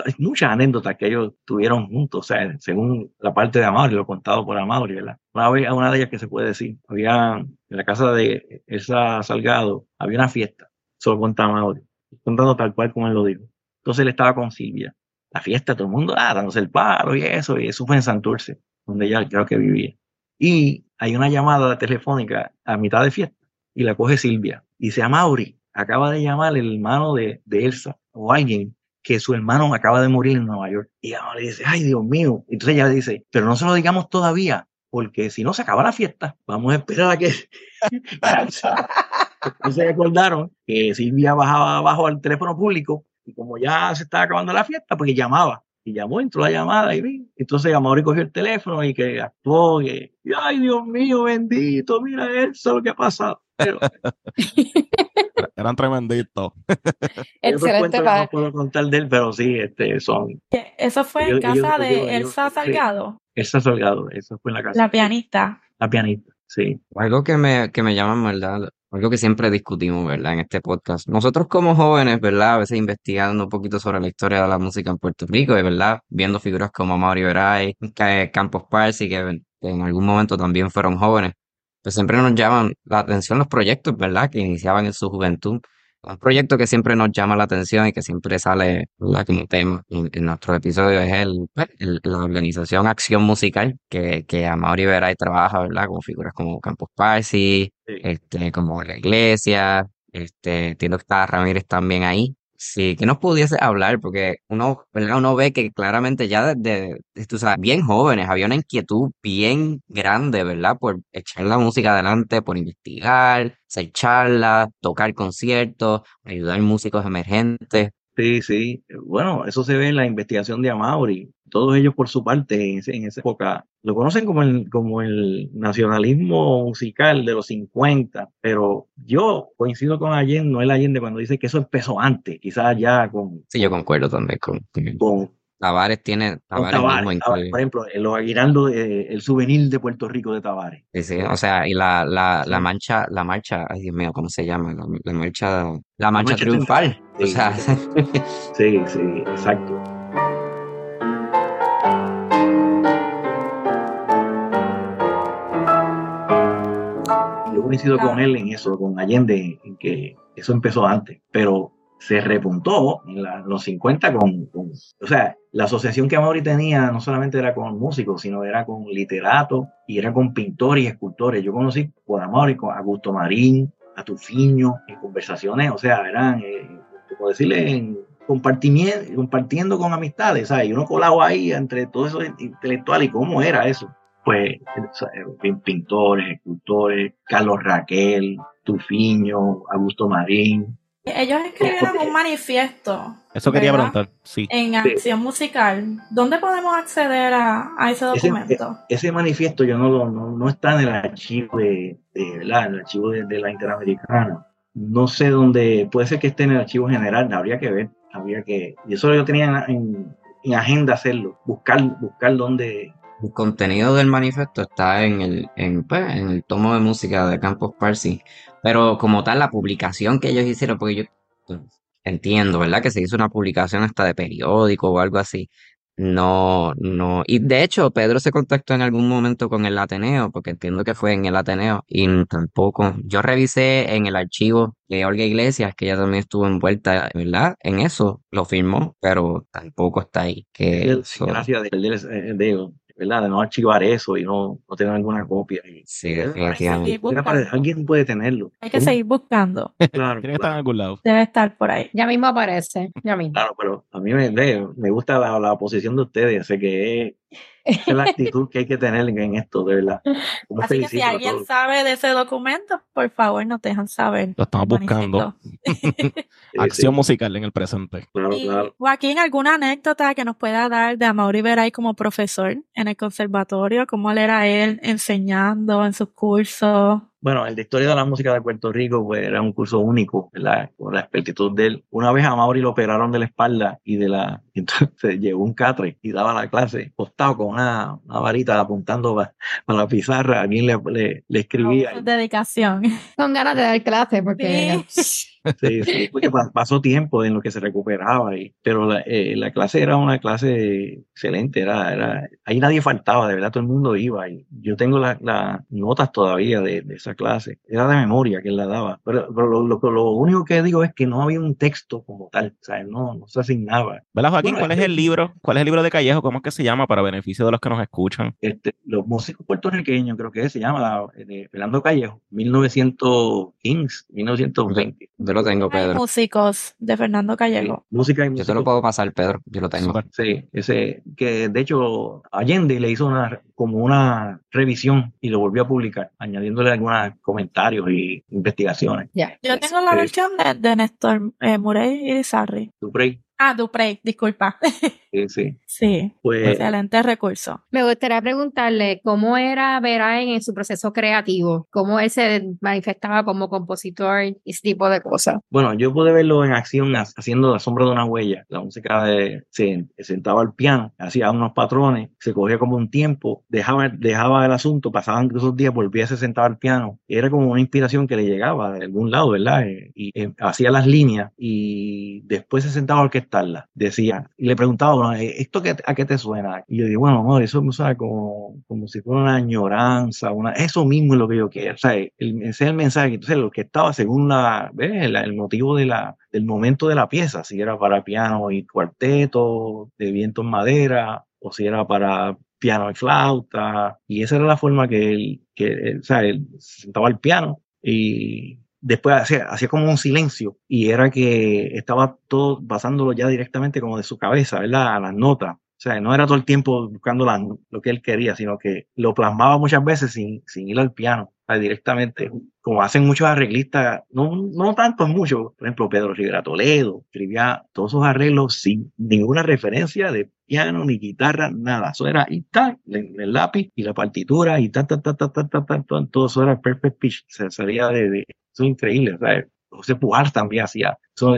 hay muchas anécdotas que ellos tuvieron juntos, o sea, según la parte de Amaury, lo contado por Amaury, ¿verdad? Una, una de ellas que se puede decir, había en la casa de esa Salgado, había una fiesta, solo cuenta Amaury, contando tal cual como él lo dijo. Entonces él estaba con Silvia, la fiesta, todo el mundo ah, dándose el paro y eso, y eso fue en Santurce, donde ella creo que vivía. Y hay una llamada telefónica a mitad de fiesta y la coge Silvia Dice, a Mauri, acaba de llamar el hermano de, de, Elsa o alguien que su hermano acaba de morir en Nueva York. Y ella le dice, ay Dios mío. Entonces ella le dice, pero no se lo digamos todavía, porque si no se acaba la fiesta, vamos a esperar a que... Entonces se acordaron que Silvia bajaba abajo al teléfono público y como ya se estaba acabando la fiesta, pues llamaba. Y llamó, entró la llamada y vi. Entonces Mauri cogió el teléfono y que actuó. Y, ay Dios mío, bendito, mira eso, lo que ha pasado. Eran tremenditos. Excelente. No puedo contar de él, pero sí, este, son. ¿Eso fue en casa de Elsa Salgado? Elsa Salgado, eso fue en la casa. La pianista. La pianista, sí. Algo que me, que me llama, ¿verdad? Algo que siempre discutimos, ¿verdad? En este podcast. Nosotros como jóvenes, ¿verdad? A veces investigando un poquito sobre la historia de la música en Puerto Rico, ¿verdad? Viendo figuras como Mauri Veray, Campos Parsi, que en algún momento también fueron jóvenes pues siempre nos llaman la atención los proyectos, ¿verdad? Que iniciaban en su juventud. Un proyecto que siempre nos llama la atención y que siempre sale ¿verdad? como tema en, nuestro episodio es pues, el, la organización Acción Musical, que, que Amaury Veray trabaja, ¿verdad? Como figuras como Campos Parsi, este, como la iglesia, este, entiendo que está Ramírez también ahí. Sí, que nos pudiese hablar, porque uno, uno ve que claramente ya desde, desde bien jóvenes había una inquietud bien grande, ¿verdad? Por echar la música adelante, por investigar, hacer charlas, tocar conciertos, ayudar músicos emergentes. Sí, sí. Bueno, eso se ve en la investigación de Amaury. Todos ellos por su parte en, esa época lo conocen como el, como el nacionalismo musical de los 50, pero yo coincido con Allende, no el Allende, cuando dice que eso empezó antes, quizás ya con... Sí, yo concuerdo también con... con Tavares tiene Tavares, por ejemplo, los aguinaldos, el souvenir de Puerto Rico de Tavares. Sí, sí, o sea, y la, la, la mancha, la marcha, ay Dios mío, ¿cómo se llama? La, marcha, la marcha triunfal. Sí, o sea. sí, sí, exacto. Yo coincido con él en eso, con Allende, en que eso empezó antes, pero se repuntó en los 50 con, o sea, la asociación que Amaury tenía no solamente era con músicos, sino era con literatos y era con pintores y escultores. Yo conocí por Amaury con Augusto Marín, a Tufiño, en conversaciones, o sea, eran, eh, como decirle, en compartiendo con amistades, ¿sabes? Y uno colado ahí entre todo eso intelectual y cómo era eso. Pues pintores, escultores, Carlos Raquel, Tufiño, Augusto Marín, ellos escribieron un manifiesto. Eso quería preguntar, sí. En acción musical. ¿Dónde podemos acceder a, ese documento? Ese, manifiesto yo no, no, no, está en el archivo de, ¿verdad? En el archivo de, la Interamericana. No sé dónde, puede ser que esté en el archivo general, habría que ver, habría que, y eso yo tenía en, en agenda hacerlo, buscar, buscar dónde, el contenido del manifiesto está en el, en, pues, en el tomo de música de Campos Parsi, pero como tal, la publicación que ellos hicieron, porque yo pues, entiendo, ¿verdad? Que se hizo una publicación hasta de periódico o algo así. No, no. Y de hecho, Pedro se contactó en algún momento con el Ateneo, porque entiendo que fue en el Ateneo, y tampoco. Yo revisé en el archivo de Olga Iglesias, que ella también estuvo envuelta, ¿verdad? En eso, lo firmó, pero tampoco está ahí. Que Gracias de, de, ¿verdad? De no archivar eso y no, no tener alguna copia. Sí, definitivamente. Alguien puede tenerlo. Hay que seguir buscando. Claro. Tiene que estar en algún lado. Debe estar por ahí. Ya mismo aparece. Ya mismo. Claro, pero a mí me, me gusta la, la posición de ustedes. Sé que es la actitud que hay que tener en esto, de verdad. Así que si alguien sabe de ese documento, por favor, nos dejan saber. Lo estamos buscando. Acción musical en el presente. Claro, claro. Joaquín, ¿alguna anécdota que nos pueda dar de Amaury Veray como profesor en el conservatorio? ¿Cómo era él enseñando en sus cursos? Bueno, el de Historia de la Música de Puerto Rico pues, era un curso único, ¿verdad? Con la expertitud de él. Una vez a Mauri lo operaron de la espalda y de la... Entonces llegó un catre y daba la clase postado con una, una varita apuntando para, la pizarra. Alguien le, le, escribía. Con dedicación. Con ganas de dar clase porque... Sí, sí, porque pasó tiempo en lo que se recuperaba, y, pero la, eh, la, clase era una clase excelente, era, era, ahí nadie faltaba, de verdad todo el mundo iba, y yo tengo las notas todavía de, de, esa clase, era de memoria que él la daba, pero, pero lo, lo, lo, único que digo es que no había un texto como tal, o sea, no, no se asignaba. ¿Verdad, Joaquín? ¿Cuál es el libro? ¿Cuál es el libro de Callejo? ¿Cómo es que se llama para beneficio de los que nos escuchan? Este, los músicos puertorriqueños, creo que se llama, la, de Fernando Callejo, 1915, 1920 lo tengo, Pedro. músicos de Fernando Callejo. música y Yo te lo puedo pasar, Pedro. Yo lo tengo. Sí, ese que de hecho Allende le hizo una como una revisión y lo volvió a publicar, añadiéndole algunos comentarios y investigaciones. Yo tengo la versión de, Néstor eh, Murray y Sarri. Ah, Duprey, disculpa. Sí, sí. Sí, pues, excelente recurso. Me gustaría preguntarle cómo era Verain en su proceso creativo, cómo él se manifestaba como compositor y ese tipo de cosas. Bueno, yo pude verlo en acción haciendo La sombra de una huella. La música de, se, sentaba al piano, hacía unos patrones, se cogía como un tiempo, dejaba, dejaba el asunto, pasaban esos días, volvía, se sentaba al piano. Era como una inspiración que le llegaba de algún lado, ¿verdad? Eh, y, eh, hacía las líneas y después se sentaba a Decía, y le preguntaba, eh, ¿esto a qué te suena? Y yo digo, bueno, amor, eso me suena como, como si fuera una añoranza, una, eso mismo es lo que yo quiero, o sea, el, ese es el mensaje, entonces lo que estaba según la, El, motivo de la, del momento de la pieza, si era para piano y cuarteto, de viento en madera, o si era para piano y flauta, y esa era la forma que él, que, o sea, él sentaba al piano y después hacía, como un silencio y era que estaba todo basándolo ya directamente como de su cabeza, ¿verdad? A las notas. O sea, no era todo el tiempo buscando lo que él quería, sino que lo plasmaba muchas veces sin, sin ir al piano, directamente, como hacen muchos arreglistas, no, no tantos, muchos. Por ejemplo, Pedro Rivera Toledo escribía todos sus arreglos sin ninguna referencia de piano ni guitarra, nada. Eso era y tal, el, lápiz y la partitura y ta, ta, ta, ta, ta, ta, ta, todo eso era perfect pitch. Se de, de eso es increíble. ¿sabes? José Pujar también hacía.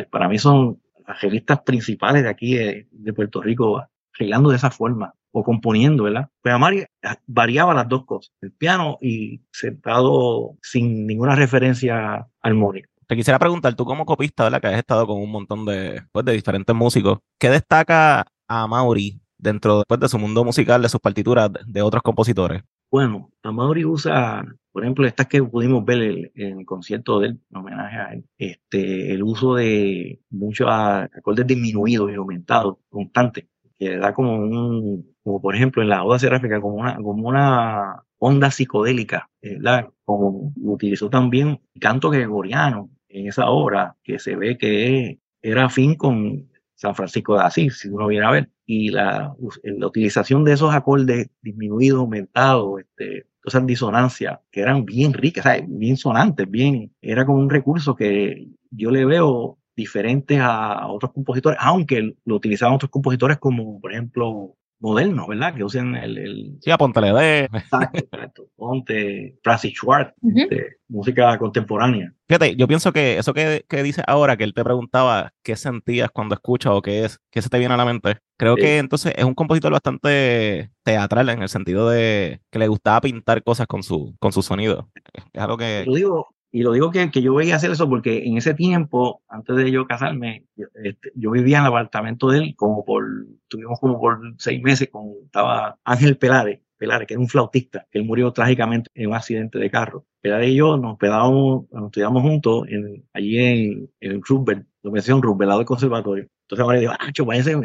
para mí son las revistas principales de aquí de, Puerto Rico, arreglando de esa forma o componiendo, ¿verdad? Pues Amari variaba las dos cosas, el piano y sentado sin ninguna referencia armónica. Te quisiera preguntar, tú como copista, ¿verdad? Que has estado con un montón de, pues, de diferentes músicos, ¿qué destaca a Mauri dentro pues, de su mundo musical, de sus partituras, de otros compositores? Bueno, Amaury usa, por ejemplo, estas que pudimos ver en el, concierto de él, en homenaje a él, este, el uso de muchos acordes disminuidos y aumentados, constantes, que da como un, como por ejemplo en la Oda Seráfica, como una, como una onda psicodélica, ¿verdad? Como utilizó también canto gregoriano en esa obra, que se ve que era afín con San Francisco de Asís, si uno viene a ver, y la, la utilización de esos acordes disminuidos, aumentados, este, esas disonancias que eran bien ricas, bien sonantes, bien, era como un recurso que yo le veo diferente a otros compositores, aunque lo utilizaban otros compositores como, por ejemplo, modernos, ¿verdad? Que usen el... el... Sí, a Ponte Exacto, exacto. Ponte, Francis Schwartz, de música contemporánea. Fíjate, yo pienso que eso que, que dices ahora, que él te preguntaba qué sentías cuando escuchas o qué es, qué se te viene a la mente, creo que entonces es un compositor bastante teatral en el sentido de que le gustaba pintar cosas con su, con su sonido. Es algo que... Lo digo, y lo digo que, que, yo veía hacer eso porque en ese tiempo, antes de yo casarme, yo, este, yo, vivía en el apartamento de él como por, tuvimos como por seis meses con, estaba Ángel Pelares, Pelares, que era un flautista, que él murió trágicamente en un accidente de carro. Pelares y yo nos quedábamos, nos estudiamos juntos en, allí en, en Roosevelt, lo decía un Roosevelt, del conservatorio. Entonces ahora digo, ah, váyanse,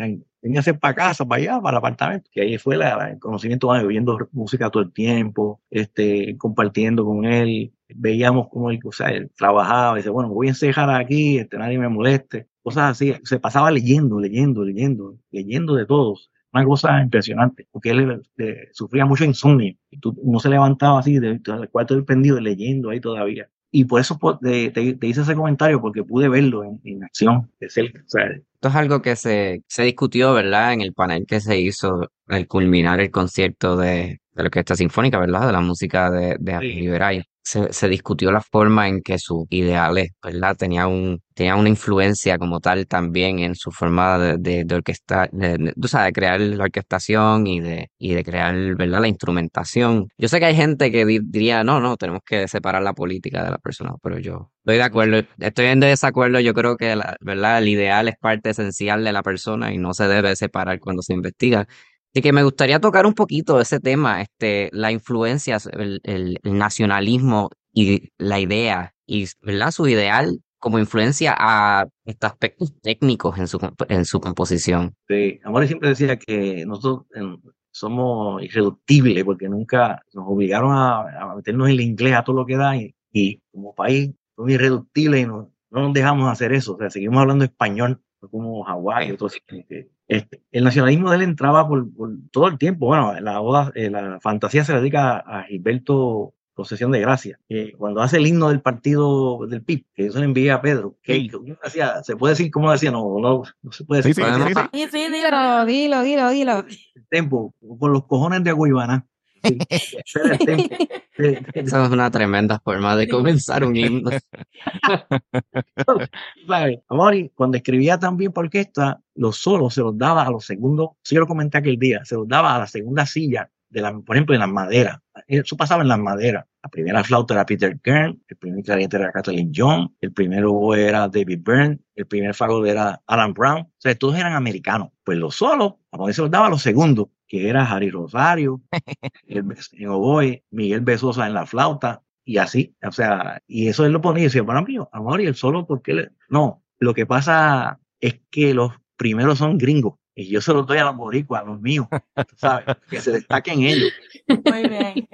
vénganse para casa, para allá, para el apartamento. Que ahí fue la, el conocimiento, viendo música todo el tiempo, este, compartiendo con él. Veíamos cómo él, o sea, él trabajaba, dice, bueno, voy a encejar aquí, este, nadie me moleste. Cosas así. Se pasaba leyendo, leyendo, leyendo, leyendo de todos. Una cosa impresionante, porque él sufría mucho insomnio. Y tú, no se levantaba así del cuarto del pendido leyendo ahí todavía y por eso te, te, hice ese comentario porque pude verlo en, acción de cerca. Esto es algo que se, se discutió, ¿verdad? En el panel que se hizo al culminar el concierto de, de la Orquesta Sinfónica, ¿verdad? De la música de, de sí se, se, discutió la forma en que sus ideales, ¿verdad? Tenía, un, tenía una influencia como tal también en su forma de, de, de orquestar, de, tú sabes, de crear la orquestación y de, y de crear, ¿verdad? La instrumentación. Yo sé que hay gente que diría, no, no, tenemos que separar la política de la persona, pero yo estoy de acuerdo, estoy en desacuerdo, yo creo que, la, ¿verdad? El ideal es parte esencial de la persona y no se debe separar cuando se investiga. Así que me gustaría tocar un poquito ese tema, este, la influencia, el, nacionalismo y la idea, y ¿verdad? su ideal como influencia a estos aspectos técnicos en su, en su composición. Sí, Amor siempre decía que nosotros somos irreductibles porque nunca nos obligaron a, meternos el inglés a todo lo que da y, como país somos irreductibles y no, no nos dejamos hacer eso, o sea, seguimos hablando español como Hawái y otros. Este, el nacionalismo de él entraba por, todo el tiempo. Bueno, la, oda, eh, la fantasía se dedica a Gilberto Concesión de Gracia. cuando hace el himno del partido del PIB, que eso le envía a Pedro, que, hacía, se puede decir como decía, no, no, no se puede decir. Sí, sí, dilo, dilo, dilo, dilo. El tempo, con los cojones de Aguibana. Esa es una tremenda forma de comenzar un himno. Amori, cuando escribía también por orquesta, los solos se los daba a los segundos, si yo lo comenté aquel día, se los daba a la segunda silla, de la, por ejemplo, en las maderas. Eso pasaba en las maderas. La primera flauta era Peter Kern, el primer clarinete era Kathleen John, el primero era David Byrne, el primer fagot era Alan Brown. O sea, todos eran americanos. Pues los solos, a se los daba a los segundos que era Harry Rosario, en oboe, Miguel Besosa en la flauta, y así, o sea, y eso él lo ponía y decía, para mí, amor, y el solo, porque le... no, lo que pasa es que los primeros son gringos, y yo se los doy a los boricuas, a los míos, ¿sabes? que se destaquen ellos. Muy bien.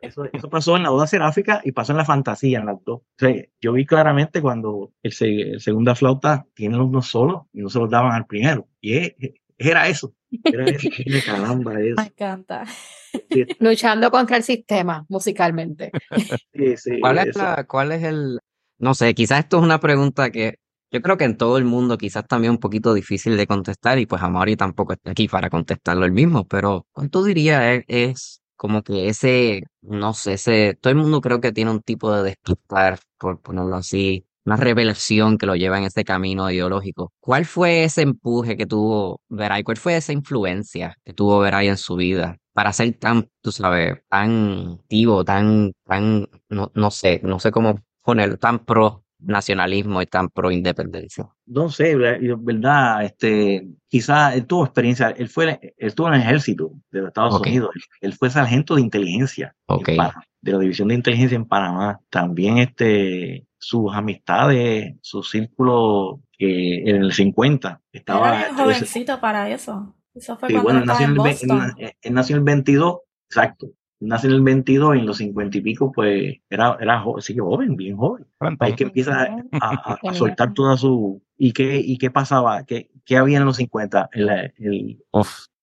Eso, eso, pasó en la Oda Seráfica y pasó en la Fantasía, en las dos. O sea, yo vi claramente cuando el, el segunda flauta tiene los dos solos y no se los daban al primero. Y es, era eso. Era eso. Caramba, eso. Me encanta. Luchando contra el sistema musicalmente. Sí, sí, ¿Cuál, es la, ¿Cuál es el.? No sé, quizás esto es una pregunta que yo creo que en todo el mundo quizás también un poquito difícil de contestar y pues Amari tampoco está aquí para contestarlo el mismo, pero ¿cuánto diría es, es como que ese, no sé, ese, todo el mundo creo que tiene un tipo de despertar, por ponerlo así, una revelación que lo lleva en ese camino ideológico. ¿Cuál fue ese empuje que tuvo Veray? ¿Cuál fue esa influencia que tuvo Veray en su vida para ser tan, tú sabes, tan activo, tan, tan, no, no sé, no sé cómo ponerlo, tan pro nacionalismo y tan pro independencia? No sé, verdad, este, quizás él tuvo experiencia, él fue, él estuvo en el ejército de los Estados Unidos, él, fue sargento de inteligencia de la división de inteligencia en Panamá, también este, sus amistades, su círculo que en el 50 estaba... Era jovencito para eso. Eso fue Sí, cuando bueno, nació, en en el, él, Boston. na- él nació en el 22, exacto. Él nació en el 22 y en los 50 y pico, pues era, era jo- sí, joven, bien joven. Ahí que empieza a, a- a soltar toda su... ¿Y qué, y qué pasaba? ¿Qué, qué había en los 50? El, el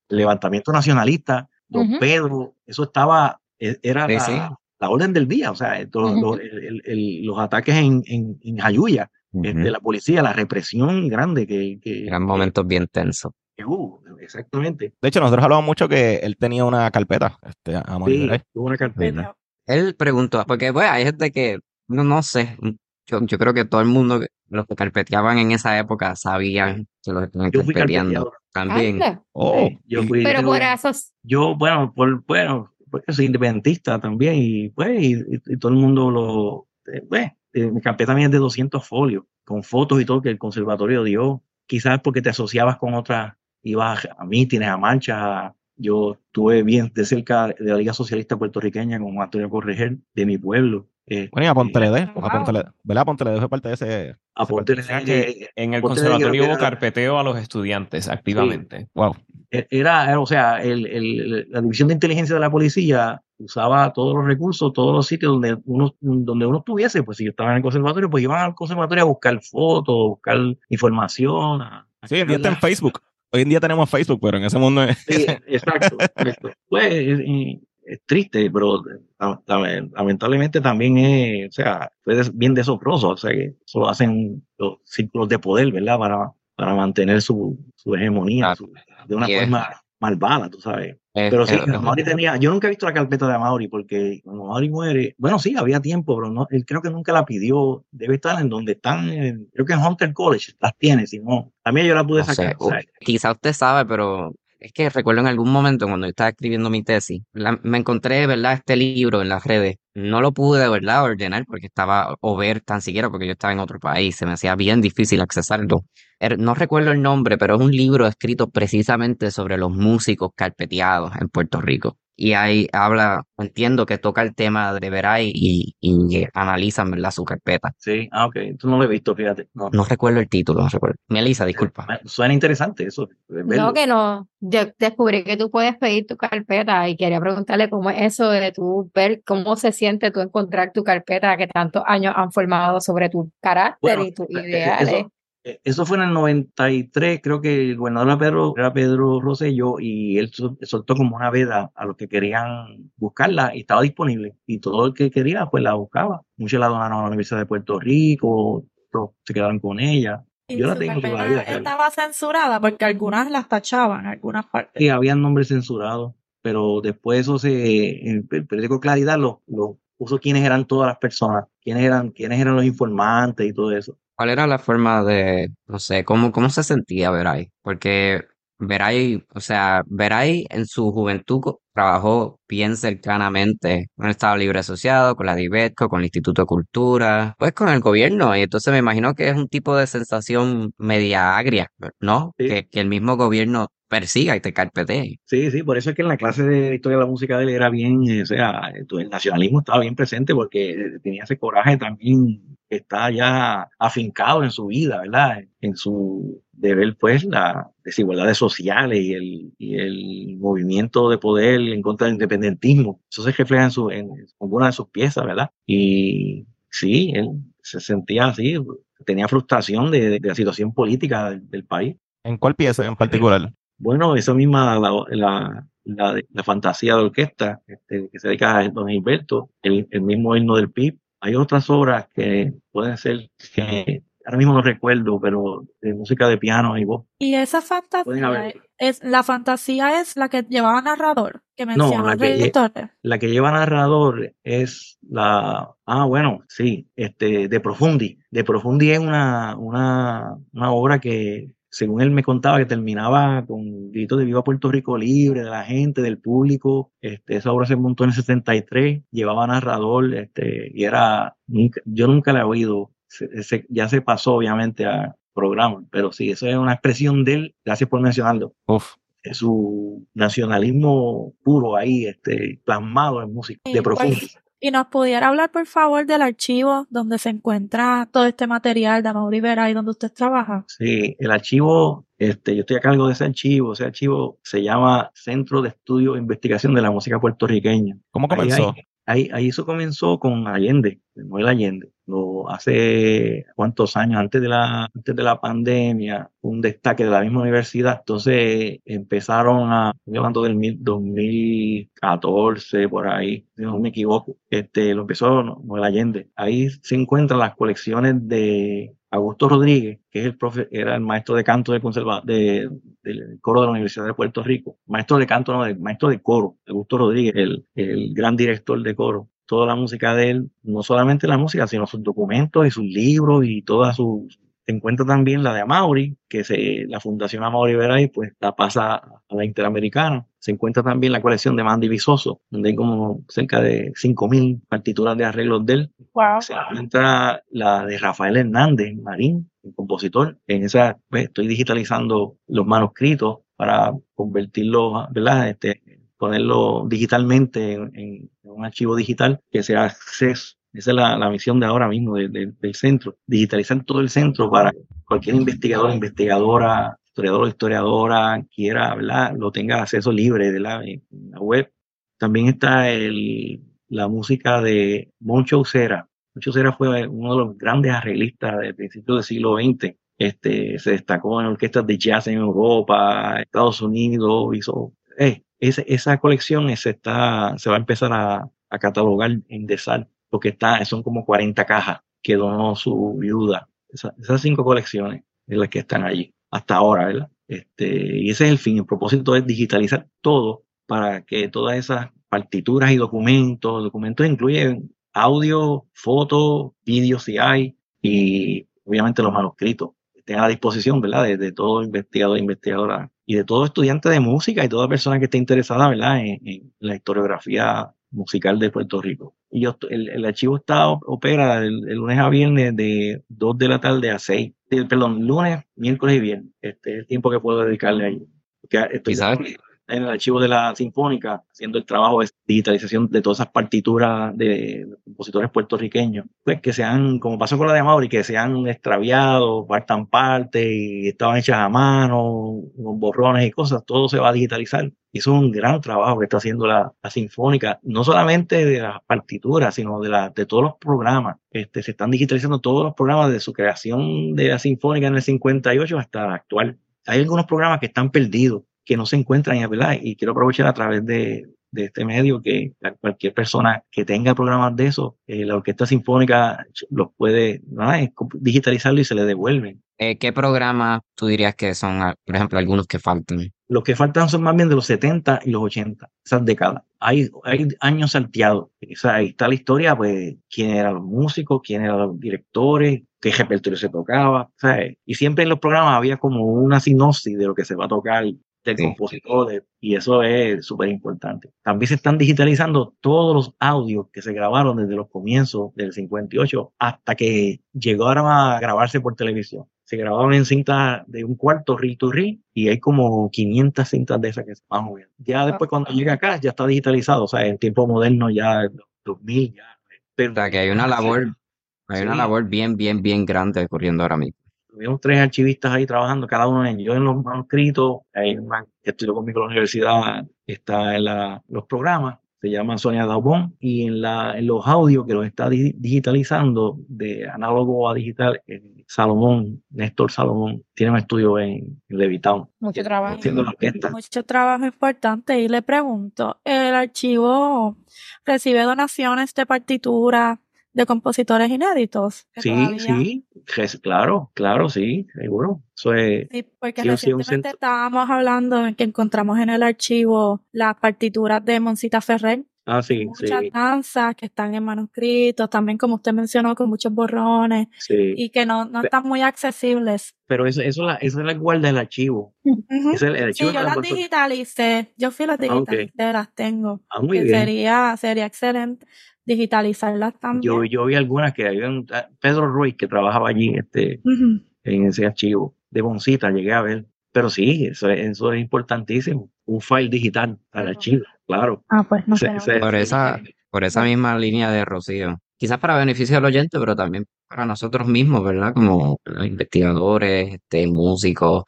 levantamiento nacionalista, Don Ujú. Pedro, eso estaba, e- era Sí, la, sí. La orden del día, o sea, esto- Ujú. lo- el- el- el- los ataques en, en, en Jayuya, este, la policía, la represión grande que, que, Eran momentos bien tensos. hubo, exactamente. De hecho, nosotros hablamos mucho que él tenía una carpeta, este, a Sí, hubo una carpeta. Él preguntó, porque pues hay gente que, no, no sé, yo, yo creo que todo el mundo, los que carpeteaban en esa época sabían que los estaban carpeteando. También. Anda. Oh, Sí, yo fui, Pero yo- por eso, yo, bueno, por, bueno, porque soy independentista también y pues, y, y- todo el mundo lo, eh, pues, eh, mi carpeta mía es de 200 folios, con fotos y todo que el conservatorio dio, quizás porque te asociabas con otras, ibas a mítines, a marchas, a- yo estuve bien de cerca de la Liga Socialista Puertorriqueña con Antonio Correger, de mi pueblo. eh, Bueno, y a Ponte Ledé, Wow. a ¿verdad? Ponte Ledé fue parte de ese. a eh, en el Ponte conservatorio hubo carpeteo a los estudiantes activamente. Wow. E-, Era, era, o sea, el, el- la división de inteligencia de la policía usaba todos los recursos, todos los sitios donde uno, donde uno estuviese, pues si yo estaba en el conservatorio, pues iban al conservatorio a buscar fotos, a buscar información. a- a Sí, está en Facebook. Hoy en día tenemos Facebook, pero en ese mundo es- Sí, exacto. Pues es, es- es triste, pero la- lamentablemente también es, o sea, fue des- bien desoproso, o sea, que eso lo hacen los círculos de poder, ¿verdad? Para, para mantener su, su hegemonía Ah, su- de una forma malvada, tú sabes. Es- Pero sí, Amaury tenía, yo nunca he visto la carpeta de Amaury porque cuando Amaury muere, bueno, sí, había tiempo, pero no, él creo que nunca la pidió, debe estar en donde están, en- creo que en Hunter College las tiene, si no, también yo la pude no sé, sacar. o quizá usted sabe, pero es que recuerdo en algún momento cuando yo estaba escribiendo mi tesis, la- me encontré, ¿verdad? Este libro en las redes. No lo pude, ¿verdad? Ordenar porque estaba, o ver tan siquiera porque yo estaba en otro país. Se me hacía bien difícil accesarlo. Er- No recuerdo el nombre, pero es un libro escrito precisamente sobre los músicos carpeteados en Puerto Rico. Y ahí habla, entiendo que toca el tema de Veray y, y analizan, ¿verdad? Su carpeta. sí, ah, ok, tú no lo he visto, fíjate. No, No recuerdo el título, no recuerdo. Melissa, disculpa. Me- Suena interesante eso. verlo. no, que no. Yo descubrí que tú puedes pedir tu carpeta y quería preguntarle cómo es eso de tú ver cómo se siente tú encontrar tu carpeta que tantos años han formado sobre tu carácter Bueno, y tus eh, eh, ideales. Eso, eh, eso fue en el 93, creo que el gobernador era Pedro, era Pedro Rosselló y él sol- soltó como una veda a los que querían buscarla y estaba disponible. Y todo el que quería, pues la buscaba. Muchos la donaron a la Universidad de Puerto Rico, otros se quedaron con ella. Y Yo la tengo todavía, claro. Estaba censurada porque algunas las tachaban, algunas partes. Sí, habían nombres censurados, pero después eso se, en el periódico Claridad lo, lo puso quiénes eran todas las personas, quiénes eran, quiénes eran los informantes y todo eso. ¿Cuál era la forma de, no sé, cómo, cómo se sentía Veray? Porque Veray, o sea, Veray en su juventud trabajó bien cercanamente con el Estado Libre Asociado, con la DIVETCO, con el Instituto de Cultura, pues con el gobierno. Y entonces me imagino que es un tipo de sensación media agria, ¿no? Sí. Que, que el mismo gobierno persiga y te carpetee. Sí, sí, por eso es que en la clase de historia de la música de él era bien, eh, o sea, eh, el nacionalismo estaba bien presente porque eh, tenía ese coraje también que está ya afincado en su vida, ¿verdad? En su de ver pues las desigualdades sociales y el, y el movimiento de poder en contra del independentismo. Eso se refleja en, su, en alguna de sus piezas, ¿verdad? Y sí, él se sentía así, tenía frustración de, de la situación política del, del país. ¿En cuál pieza en particular? Bueno, esa misma, la, la, la, la fantasía de orquesta este, que se dedica a don Gilberto, el, el mismo himno del PIB. Hay otras obras que pueden ser, que ahora mismo no recuerdo, pero de música de piano y voz. Y esa fantasía, es, la fantasía es la que llevaba narrador, que No, mencionó la que- Torres. La que lleva narrador es la, ah, bueno, sí, este, de Profundi. De Profundi es una, una, una obra que, según él me contaba, que terminaba con gritos de Viva Puerto Rico Libre, de la gente, del público. Este, esa obra se montó en el 73, llevaba narrador, este, y era, nunca- yo nunca la he oído. Se- se- ya se pasó, obviamente, a programa, pero sí, eso es una expresión de él. Gracias por mencionarlo. Uf. Es su nacionalismo puro ahí, este, plasmado en música, de Igual- Profundi. Y nos pudiera hablar, por favor, del archivo donde se encuentra todo este material de Amaury Vera y donde usted trabaja. Sí, el archivo, este, yo estoy a cargo de ese archivo. Ese archivo se llama Centro de Estudio e Investigación de la Música Puertorriqueña. ¿Cómo Ahí, comenzó? ahí, ahí, ahí eso comenzó con Allende, Manuel Allende. Lo hace cuántos años antes de la antes de la pandemia, un destaque de la misma universidad. Entonces empezaron a, estoy hablando del mil- 2014 por ahí, si no me equivoco. Este lo empezó Manuel Allende. Ahí se encuentran las colecciones de Augusto Rodríguez, que es el profe, era el maestro de canto del conserva, de, del coro de la Universidad de Puerto Rico. Maestro de canto, no, maestro de coro, Augusto Rodríguez, el, el gran director de coro. Toda la música de él, no solamente la música, sino sus documentos y sus libros y toda su... Se encuentra también la de Amaury, que se, la Fundación Amaury Veray, pues la pasa a la Interamericana. Se encuentra también la colección de Mandy Visoso, donde hay como cerca de 5.000 partituras de arreglos de él Wow. se encuentra la de Rafael Hernández Marín, el compositor. En esa pues, estoy digitalizando los manuscritos para convertirlos, ¿verdad? Este, ponerlo digitalmente en, en un archivo digital que sea acceso. Esa es la, la misión de ahora mismo de- de- del centro, digitalizar todo el centro para cualquier investigador, investigadora, historiador historiadora quiera, ¿verdad? Lo tenga acceso libre de la, en la web. También está el, la música de Moncho Ucera. Moncho Ucera fue uno de los grandes arreglistas del principio del siglo XX. Este, se destacó en orquestas de jazz en Europa, Estados Unidos, hizo, eh, esa, esa colección se, está, se va a empezar a, a catalogar en DESAL, porque está, son como 40 cajas que donó su viuda. Esa- esas cinco colecciones es las que están allí, hasta ahora, ¿verdad? Este, y ese es el fin, el propósito es digitalizar todo para que todas esas partituras y documentos, documentos incluyen audio, fotos, vídeos si hay, y obviamente los manuscritos estén a la disposición, ¿verdad? De, de todo investigador e investigadora y de todo estudiante de música y toda persona que esté interesada, ¿verdad? En, en la historiografía musical de Puerto Rico. Y yo, el, el archivo está, opera el, el lunes a viernes de 2 de la tarde a 6. Eh, Perdón, lunes, miércoles y viernes. Este es el tiempo que puedo dedicarle ahí. Porque estoy ¿Y sabes? En el archivo de la Sinfónica, haciendo el trabajo de digitalización de todas esas partituras de compositores puertorriqueños, pues que sean, como pasó con la de Mauri, que sean extraviados, faltan partes y estaban hechas a mano, unos borrones y cosas, todo se va a digitalizar. Y es un gran trabajo que está haciendo la, la Sinfónica, no solamente de las partituras, sino de, la, de todos los programas. Este, se están digitalizando todos los programas de su creación de la Sinfónica en el 58 hasta la actual. Hay algunos programas que están perdidos, que no se encuentran, ¿verdad? Y quiero aprovechar a través de, de este medio que cualquier persona que tenga programas de eso, eh, la Orquesta Sinfónica los puede co- digitalizarlo y se le devuelven. Eh, ¿qué programas tú dirías que son, ah, por ejemplo, algunos que faltan? Los que faltan son más bien de los 70 y los 80, esas décadas. Hay, hay años salteados. O sea, ahí está la historia, pues, quién eran los músicos, quién eran los directores, qué repertorio se tocaba. ¿sabes? Y siempre en los programas había como una sinopsis de lo que se va a tocar del Sí. compositor, de- y eso es súper importante. También se están digitalizando todos los audios que se grabaron desde los comienzos del 58 hasta que llegaron a grabarse por televisión. Se grababan en cintas de un cuarto, ri to ri, y hay como 500 cintas de esas que se van moviendo. Ya después cuando llega acá ya está digitalizado, o sea, en tiempo moderno ya, 2000 ya. Pero, O sea, que hay una labor, hay una labor bien, bien, bien grande ocurriendo ahora mismo. Tuvimos tres archivistas ahí trabajando, cada uno en yo en los manuscritos, hay una que estudió conmigo en la universidad, está en la- los programas, se llama Sonia Daubón, y en, la, en los audios que los está di- digitalizando de análogo a digital, eh, Salomón, Néstor Salomón, tiene un estudio en, en Levitown, Mucho trabajo. haciendo la orquesta. Mucho trabajo importante. Y le pregunto, ¿el archivo recibe donaciones de partituras de compositores inéditos? Sí, todavía- sí, claro, claro, sí, seguro. Eso es, Sí, porque Sí, recientemente estábamos hablando en que encontramos en el archivo las partituras de Monsita Ferrer, ah, sí, muchas danzas que están en manuscritos, también como usted mencionó, con muchos borrones y que no, no están muy accesibles. Pero eso, eso, la, eso es la guarda del archivo. Es el, el Sí, yo las digitalicé, yo fui las Ah, digitalicé, las tengo. Ah, muy que bien. sería, sería excelente digitalizarlas también. Yo, yo vi algunas que había un- ah, Pedro Ruiz que trabajaba allí este, en ese archivo de Boncita, llegué a ver. Pero sí, eso, es- eso es importantísimo. Un file digital al archivo, claro. Ah, pues no sé. Por esa, por esa misma línea de Rocío. Quizás para beneficio del oyente, pero también para nosotros mismos, ¿verdad? Como ¿verdad? investigadores, este, músicos,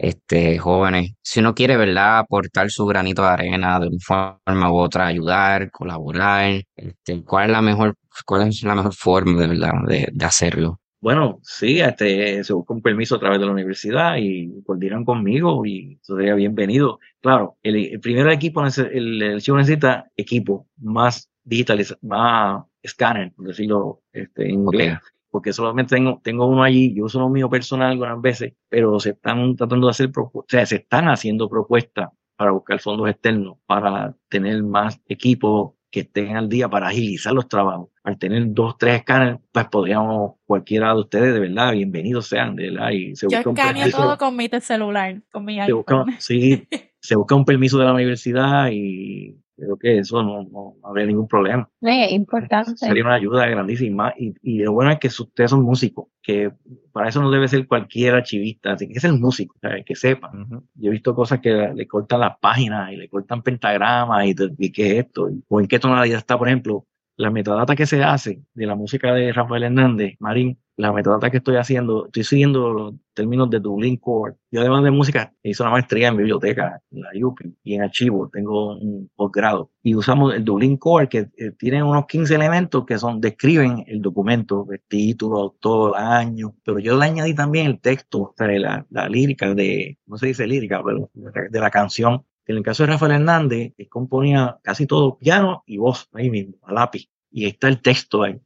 este, jóvenes. Si uno quiere, ¿verdad? Aportar su granito de arena de una forma u otra, ayudar, colaborar, este, ¿cuál es la mejor, cuál es la mejor forma de verdad de, de hacerlo? Bueno, sí, este, se busca un permiso a través de la universidad y coordinan conmigo y sería bienvenido. Claro, el, el primer equipo, el, el archivo necesita equipo más digitalizado, más escáner, por decirlo este, en inglés. Porque solamente tengo, tengo uno allí, yo uso uno mío personal algunas veces, pero se están tratando de hacer, propu- o sea, se están haciendo propuestas para buscar fondos externos, para tener más equipos que estén al día para agilizar los trabajos. Al tener dos, tres escáneres, pues podríamos, cualquiera de ustedes, de verdad, bienvenidos sean, de verdad, y se Yo busca un permiso, todo con mi celular, con mi se busca, iPhone. sí, se busca un permiso de la universidad y creo que eso no, no habría ningún problema. Sí, es importante. Sería una ayuda grandísima. Y, y lo bueno es que ustedes son músicos, que para eso no debe ser cualquier archivista, así que es el músico, ¿sabes? que sepa. Yo he visto cosas que le cortan las páginas y le cortan pentagramas y, te- y qué es esto, o en qué tonalidad está, por ejemplo, la metadata que se hace de la música de Rafael Hernández, Marín, la metadata que estoy haciendo, estoy siguiendo los términos de Dublin Core. Yo además de música hice una maestría en biblioteca, en la UPI, y en archivo, tengo un posgrado. Y usamos el Dublin Core que eh, tiene unos 15 elementos que son, describen el documento, el título, autor, año, pero yo le añadí también el texto, la, la lírica de, no se dice lírica, pero de la canción. En el caso de Rafael Hernández, él componía casi todo piano y voz ahí mismo, a lápiz. Y está el texto ahí.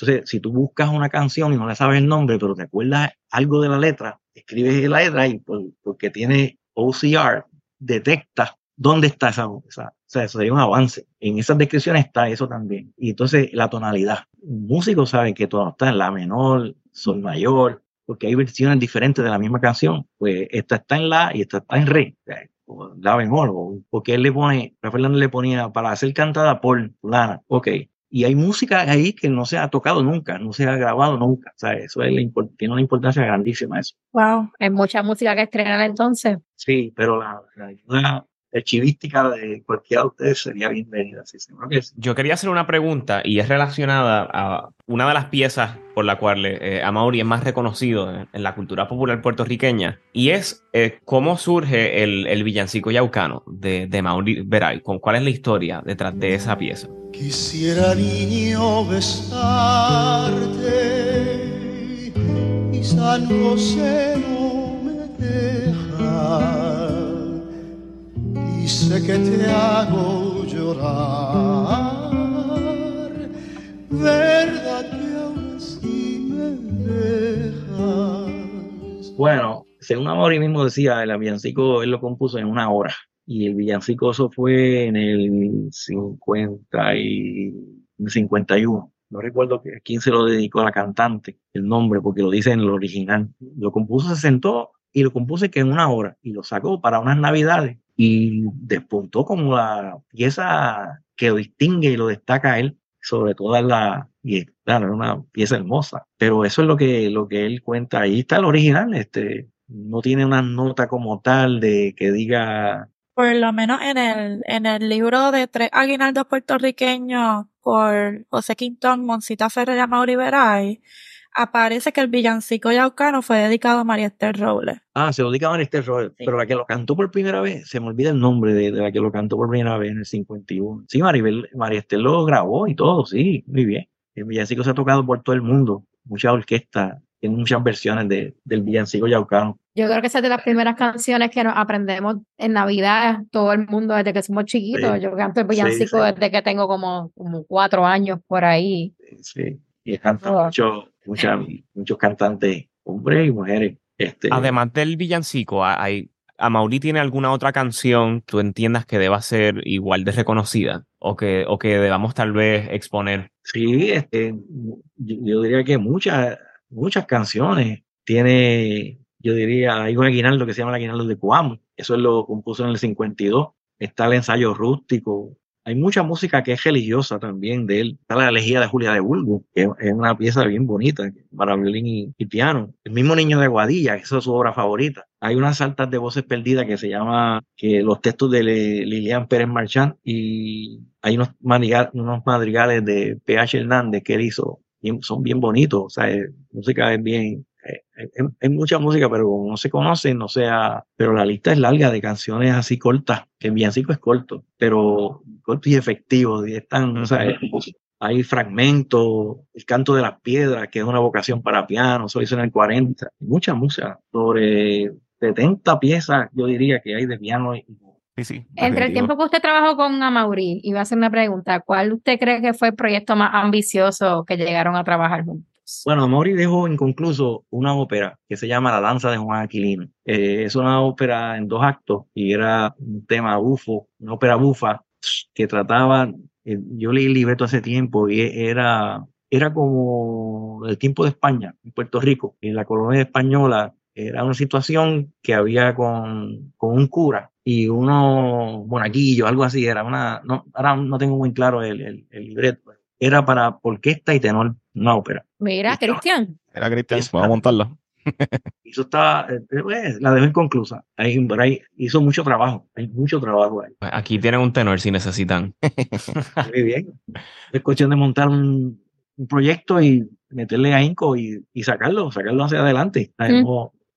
Entonces, si tú buscas una canción y no le sabes el nombre, pero te acuerdas algo de la letra, escribes la letra y por- porque tiene OCR, detecta dónde está esa, esa- o sea, eso sería un avance. En esas descripciones está eso también. Y entonces la tonalidad. Un músico sabe que todo está en la menor, sol mayor, porque hay versiones diferentes de la misma canción. Pues esta está en la y esta está en re. o la bemol, o- porque él le pone, Rafael Hernández le ponía para ser cantada por fulana. Ok. Y hay música ahí que no se ha tocado nunca, no se ha grabado nunca. O sea, eso es la impor- tiene una importancia grandísima eso. Wow. Hay mucha música que estrenar entonces. Sí, pero la, la archivística de cualquiera de ustedes sería bienvenida. Sí, seguro que sí. Yo quería hacer una pregunta y es relacionada a una de las piezas por la cual eh, Amaury es más reconocido en, en la cultura popular puertorriqueña y es eh, cómo surge el, el villancico yaucano de, de Mauri Veray. ¿Con ¿Cuál es la historia detrás de esa pieza? Quisiera niño besarte y San José no me deja. Dice que te hago llorar, verdad que ahora sí me dejas. Bueno, según Amaury mismo decía, el villancico él lo compuso en una hora. Y el villancico eso fue en el 50 y en el 51. No recuerdo a quién se lo dedicó a la cantante, el nombre, porque lo dice en el original. Lo compuso, se sentó y lo compuse que en una hora. Y lo sacó para unas navidades. Y despuntó como la pieza que lo distingue y lo destaca a él sobre todas las y claro, es una pieza hermosa, pero eso es lo que lo que él cuenta, ahí está el original, este no tiene una nota como tal de que diga Por lo menos en el, en el libro de tres aguinaldos puertorriqueños por José Quintón, Monsita Ferrer y Mauri Veray, aparece que el villancico yaucano fue dedicado a María Esther Robles. ah, se lo dedica a María Esther Robles, Sí. pero la que lo cantó por primera vez, se me olvida el nombre de, de la que lo cantó por primera vez en el 51. Sí, Maribel, María Esther lo grabó y todo, sí, muy bien. El villancico se ha tocado por todo el mundo, muchas orquestas, tiene muchas versiones de, del villancico yaucano. Yo creo que esa es de las primeras canciones que nos aprendemos en Navidad, todo el mundo desde que somos chiquitos. Sí. Yo canto el villancico sí. desde que tengo como, como cuatro años por ahí. Sí, y cantan Oh. muchos, muchas, muchos cantantes, hombres y mujeres. Este, Además del villancico, ¿ha- hay, ¿Amaury tiene alguna otra canción tú entiendas que deba ser igual de reconocida o que, o que debamos tal vez exponer? Sí, este, yo, diría que muchas, muchas canciones tiene, yo diría, hay un aguinaldo que se llama el aguinaldo de Cuamo, eso lo compuso en el 52, está el ensayo rústico, hay mucha música que es religiosa también de él, está la elegía de Julia de Bulbo, que es- una pieza bien bonita para violín y, piano, el mismo Niño de Guadilla, esa es su obra favorita, hay unas saltas de voces perdidas que se llama que los textos de Lilian Pérez Marchand y hay unos, madrigal- unos madrigales de PH Hernández que él hizo, son bien bonitos, o sea, eh, música es bien, hay, hay mucha música, pero como no se conoce, no sea, pero la lista es larga de canciones así cortas, que Villancico es corto, pero corto y efectivo, y están, o sea, eh, hay fragmentos, el canto de las piedras, que es una vocación para piano, eso hizo en el 40, mucha música, sobre 70 piezas, yo diría que hay de piano y Sí, sí. Entre el tiempo que usted trabajó con Amaury, iba a hacer una pregunta, ¿cuál usted cree que fue el proyecto más ambicioso que llegaron a trabajar juntos? Bueno, Mori dejó inconcluso una ópera que se llama La Danza de Juan Aquilino. Eh, es una ópera en dos actos y era un tema bufo, una ópera bufa que trataba, eh, yo leí el libreto hace tiempo y era, era como el tiempo de España, en Puerto Rico, en la colonia española. Era una situación que había con, con un cura y unos monaguillos, algo así. Era una, no, ahora no tengo muy claro el, el, el libreto. Era para orquesta y tenor, una ópera. Mira. Cristian, Era Cristian, vamos a. Y eso está, eh, pues, la dejó inconclusa. Ahí, por ahí hizo mucho trabajo, hay mucho trabajo ahí. Pues aquí tienen un tenor si necesitan. Muy bien. Es cuestión de montar un, un proyecto y meterle ahínco y, y sacarlo, sacarlo hacia adelante. Es Mm.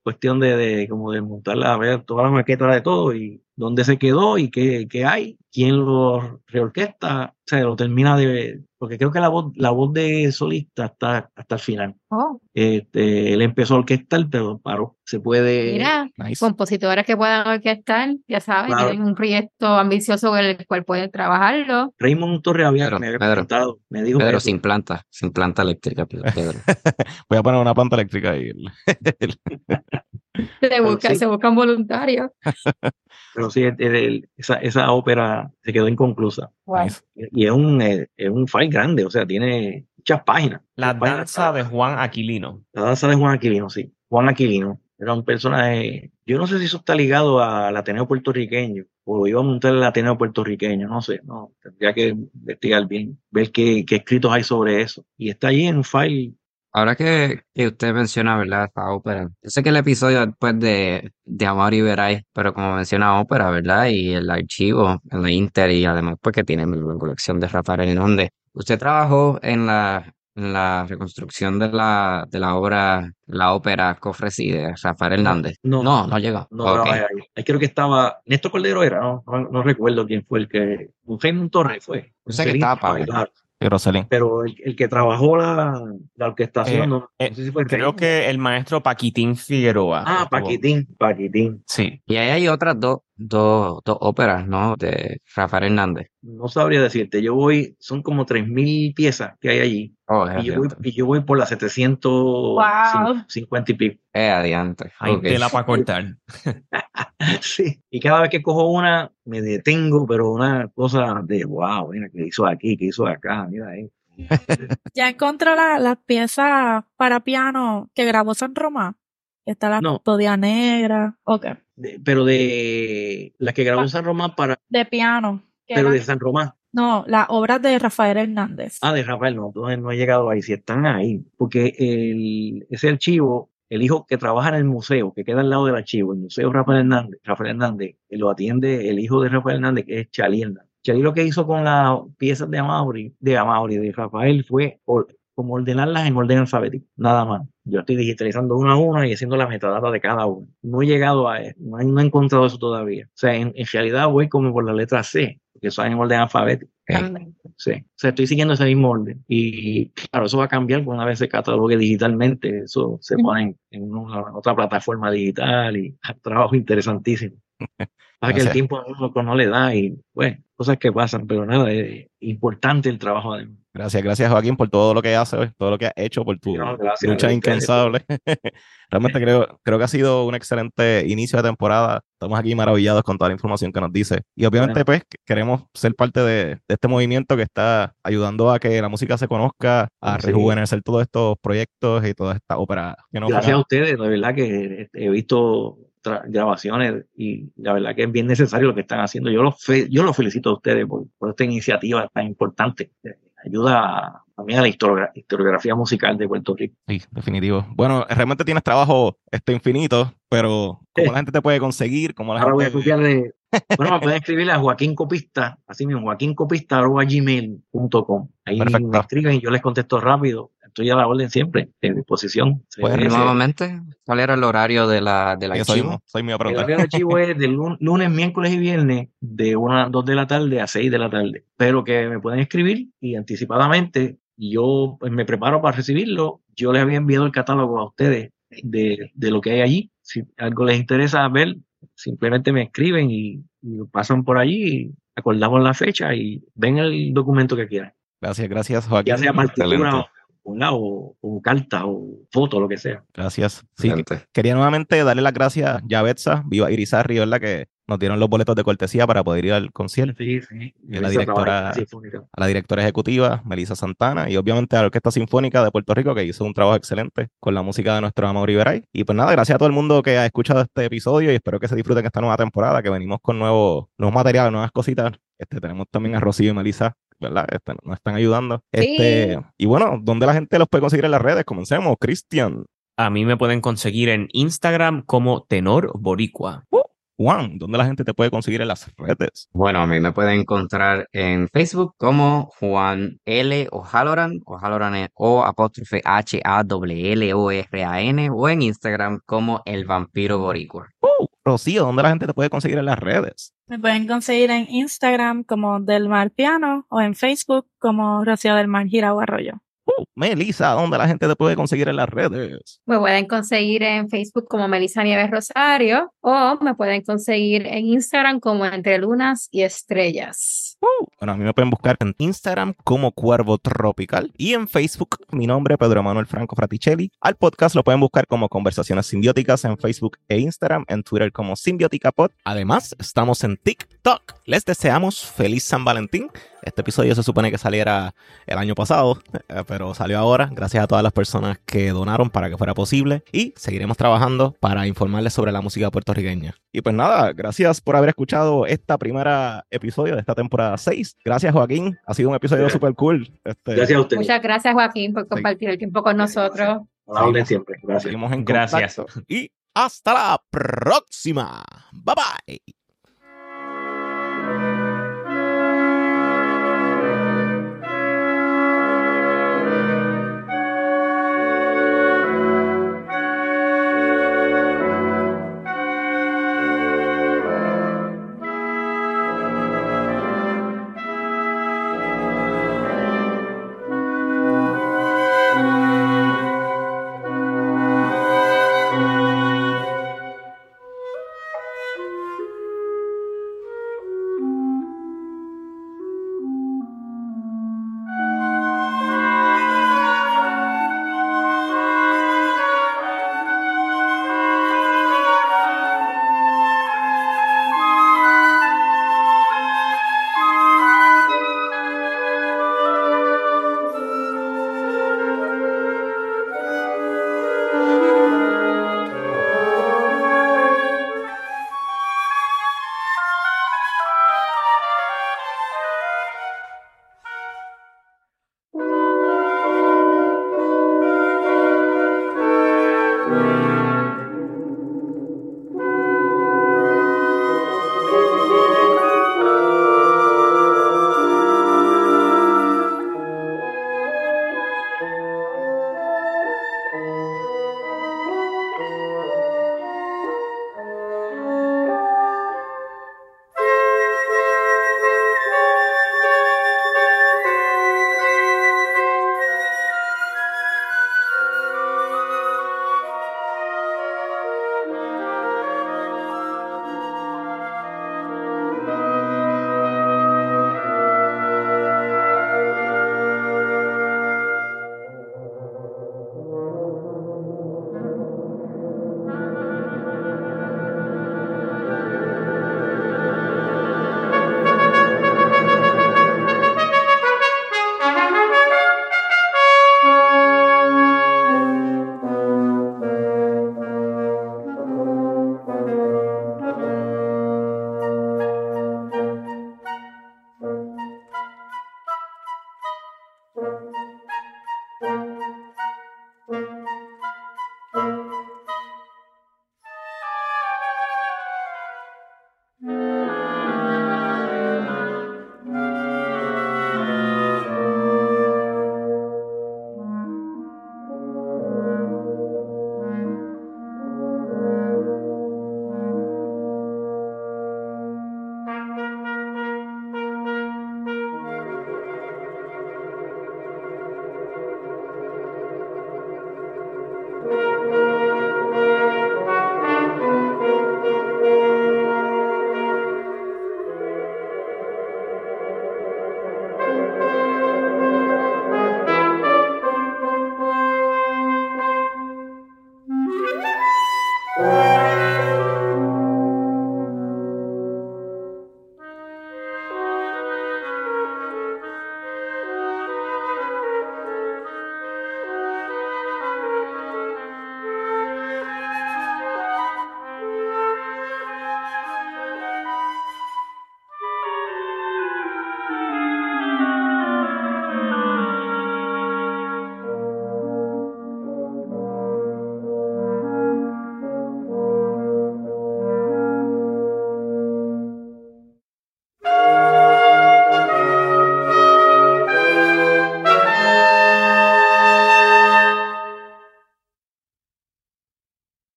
cuestión de, de, como de montarla, a ver toda la maqueta de todo y dónde se quedó y qué, qué hay, quién lo reorquesta, o sea, lo termina de, porque creo que la voz, la voz de solista está hasta el final. oh, Este, él empezó a orquestar, pero paró. Se puede, mira, Nice. compositores que puedan orquestar, ya saben, Claro. tienen un proyecto ambicioso con el cual pueden trabajarlo. Raymond Torres había, Pedro, me había Pedro. comentado, me dijo Pedro, eso. sin planta, sin planta eléctrica, Pedro. Voy a poner una planta eléctrica ahí. Se, busca, sí. se buscan voluntarios. pero sí, el- el- esa, esa ópera se quedó inconclusa. Wow. Y es un, eh, es un file grande, o sea, tiene muchas páginas. La Muchas páginas. danza de Juan Aquilino. La danza de Juan Aquilino, sí. Juan Aquilino era un personaje, yo no sé si eso está ligado al Ateneo puertorriqueño o iba a montar el Ateneo puertorriqueño, no sé, no, tendría que investigar bien, ver qué, qué escritos hay sobre eso. Y está allí en un file Ahora que, que usted menciona, ¿verdad? Esta ópera. Yo sé que el episodio después de, de Amor y Veray, pero como menciona ópera, ¿verdad? Y el archivo en la Inter y además porque tiene la colección de Rafael Hernández. Usted trabajó en la, en la reconstrucción de la, de la obra, la ópera Cofresí de Rafael Hernández. no. no, no llegó. No Ok. trabajé ahí. Ahí creo que estaba, Néstor Cordero era, no, no, no recuerdo quién fue el que, un Raymond Torres fue. Yo sé que estaba Y Rosalín. Pero el, el que trabajó la, la orquestación, Eh, no, no eh, sé si fue Creo Raymond. que el maestro Paquitín Figueroa. Ah, Paquitín, Paquitín. Sí. Y ahí hay otras dos, dos, dos óperas, ¿no? De Rafael Hernández. No sabría decirte, yo voy, son como 3.000 piezas que hay allí. Oh, Y yo voy, y yo voy por las 750 y pico. Eh, adiante. Hay Ok. tela para cortar. Sí. Y cada vez que cojo una, me detengo, pero una cosa de wow, mira, ¿qué hizo aquí? ¿Qué hizo acá? Mira ahí. Ya encontré la- las piezas para piano que grabó San Román. Está la No. custodia negra. Ok. De- pero de la que grabó San Román para, De piano. pero de San Román. No, las obras de Rafael Hernández. Ah, de Rafael, no, entonces no he llegado ahí, si están ahí, porque el, ese archivo, el hijo que trabaja en el museo, que queda al lado del archivo, el museo Rafael Hernández, Rafael Hernández, que lo atiende el hijo de Rafael Hernández, que es Chalí Hernández. Chalí lo que hizo con las piezas de Amaury, de Amaury, de Rafael, fue como ordenarlas en orden alfabético, nada más. Yo estoy digitalizando una a una y haciendo la metadata de cada una. No he llegado a eso, no he, no he encontrado eso todavía. O sea, en, en realidad voy como por la letra C, porque eso es en orden alfabético. Grande. Sí, o sea, estoy siguiendo ese mismo orden. Y claro, eso va a cambiar una vez se catalogue digitalmente. Eso se pone en, en una- otra plataforma digital y trabajo interesantísimo. Pasa que el tiempo a uno no le da y, bueno, cosas que pasan, pero nada, es importante el trabajo de Gracias, gracias Joaquín por todo lo que haces, todo lo que has hecho, por tu No, gracias, lucha incansable. Realmente creo, creo que ha sido un excelente inicio de temporada. Estamos aquí maravillados con toda la información que nos dice. Y obviamente, pues, queremos ser parte de, de este movimiento que está ayudando a que la música se conozca, a Sí. rejuvenecer todos estos proyectos y todas estas óperas Gracias a ustedes, de verdad que he visto grabaciones y la verdad que es bien necesario lo que están haciendo. Yo los, fe- yo los felicito a ustedes por, por esta iniciativa tan importante. ayuda también a la historiogra- historiografía musical de Puerto Rico. Sí, definitivo. Bueno, realmente tienes trabajo este infinito, pero ¿cómo la gente te puede conseguir? ¿Cómo la Ahora voy a copiarle. Bueno, me pueden escribir a Joaquín Copista, así mismo, joaquincopista.gmail.com. Ahí Perfecto. me escriben y yo les contesto rápido. Estoy a la orden siempre, en disposición. Pues, Nuevamente, ¿cuál era el horario de la, del Yo soy, archivo? soy a El horario de archivo es de lun- lunes, miércoles y viernes de una, 2 de la tarde a 6 de la tarde. Pero que me pueden escribir y anticipadamente yo pues, me preparo para recibirlo. Yo les había enviado el catálogo a ustedes de, de lo que hay allí. Si algo les interesa ver, simplemente me escriben y, y lo pasan por allí y acordamos la fecha y ven el documento que quieran. Gracias, gracias, Joaquín. Ya sea partitura Excelente. o, o, o carta o foto, lo que sea. Gracias. Sí, Excelente. quería nuevamente darle las gracias a Betsa, Viva Irizarry, ¿verdad? Que nos dieron los boletos de cortesía para poder ir al concierto. Sí, sí. Y la directora- a la directora ejecutiva, Melissa Santana, y obviamente a la Orquesta Sinfónica de Puerto Rico, que hizo un trabajo excelente con la música de nuestro Amaury Veray. Y pues nada, gracias a todo el mundo que ha escuchado este episodio y espero que se disfruten esta nueva temporada, que venimos con nuevos, nuevos materiales, nuevas cositas. Este, tenemos también a Rocío y Melissa, ¿verdad? Este, nos están ayudando. Este, y bueno, ¿dónde la gente los puede conseguir en las redes? Comencemos, Cristian. A mí me pueden conseguir en Instagram como Tenor Boricua. Juan, ¿dónde la gente te puede conseguir en las redes? Bueno, a mí me pueden encontrar en Facebook como Juan L. O'Halloran, O'Halloran es O apóstrofe H A W L O R A N o en Instagram como El Vampiro Boricua. Uh, Rocío, ¿dónde la gente te puede conseguir en las redes? Me pueden conseguir en Instagram como Del Mar Piano o en Facebook como Rocío del Mar Arroyo. Uh, Melissa, ¿dónde la gente te puede conseguir en las redes? Me pueden conseguir en Facebook como Melissa Nieves Rosario o me pueden conseguir en Instagram como Entre Lunas y Estrellas. Uh, bueno, a mí me pueden buscar en Instagram como Cuervo Tropical y en Facebook mi nombre Pedro Manuel Franco Fraticelli. Al podcast lo pueden buscar como Conversaciones Simbióticas en Facebook e Instagram, en Twitter como Simbiótica Pod. Además, estamos en TikTok. Les deseamos feliz San Valentín. Este episodio se supone que saliera el año pasado, eh, pero salió ahora. Gracias a todas las personas que donaron para que fuera posible y seguiremos trabajando para informarles sobre la música puertorriqueña. Y pues nada, gracias por haber escuchado esta primera episodio de esta temporada 6. Gracias Joaquín, ha sido un episodio Gracias. súper cool. Este, Gracias a ustedes. Muchas gracias Joaquín por compartir el tiempo con nosotros. Siempre. Gracias. Seguimos en Gracias. contacto. Y hasta la próxima. Bye bye.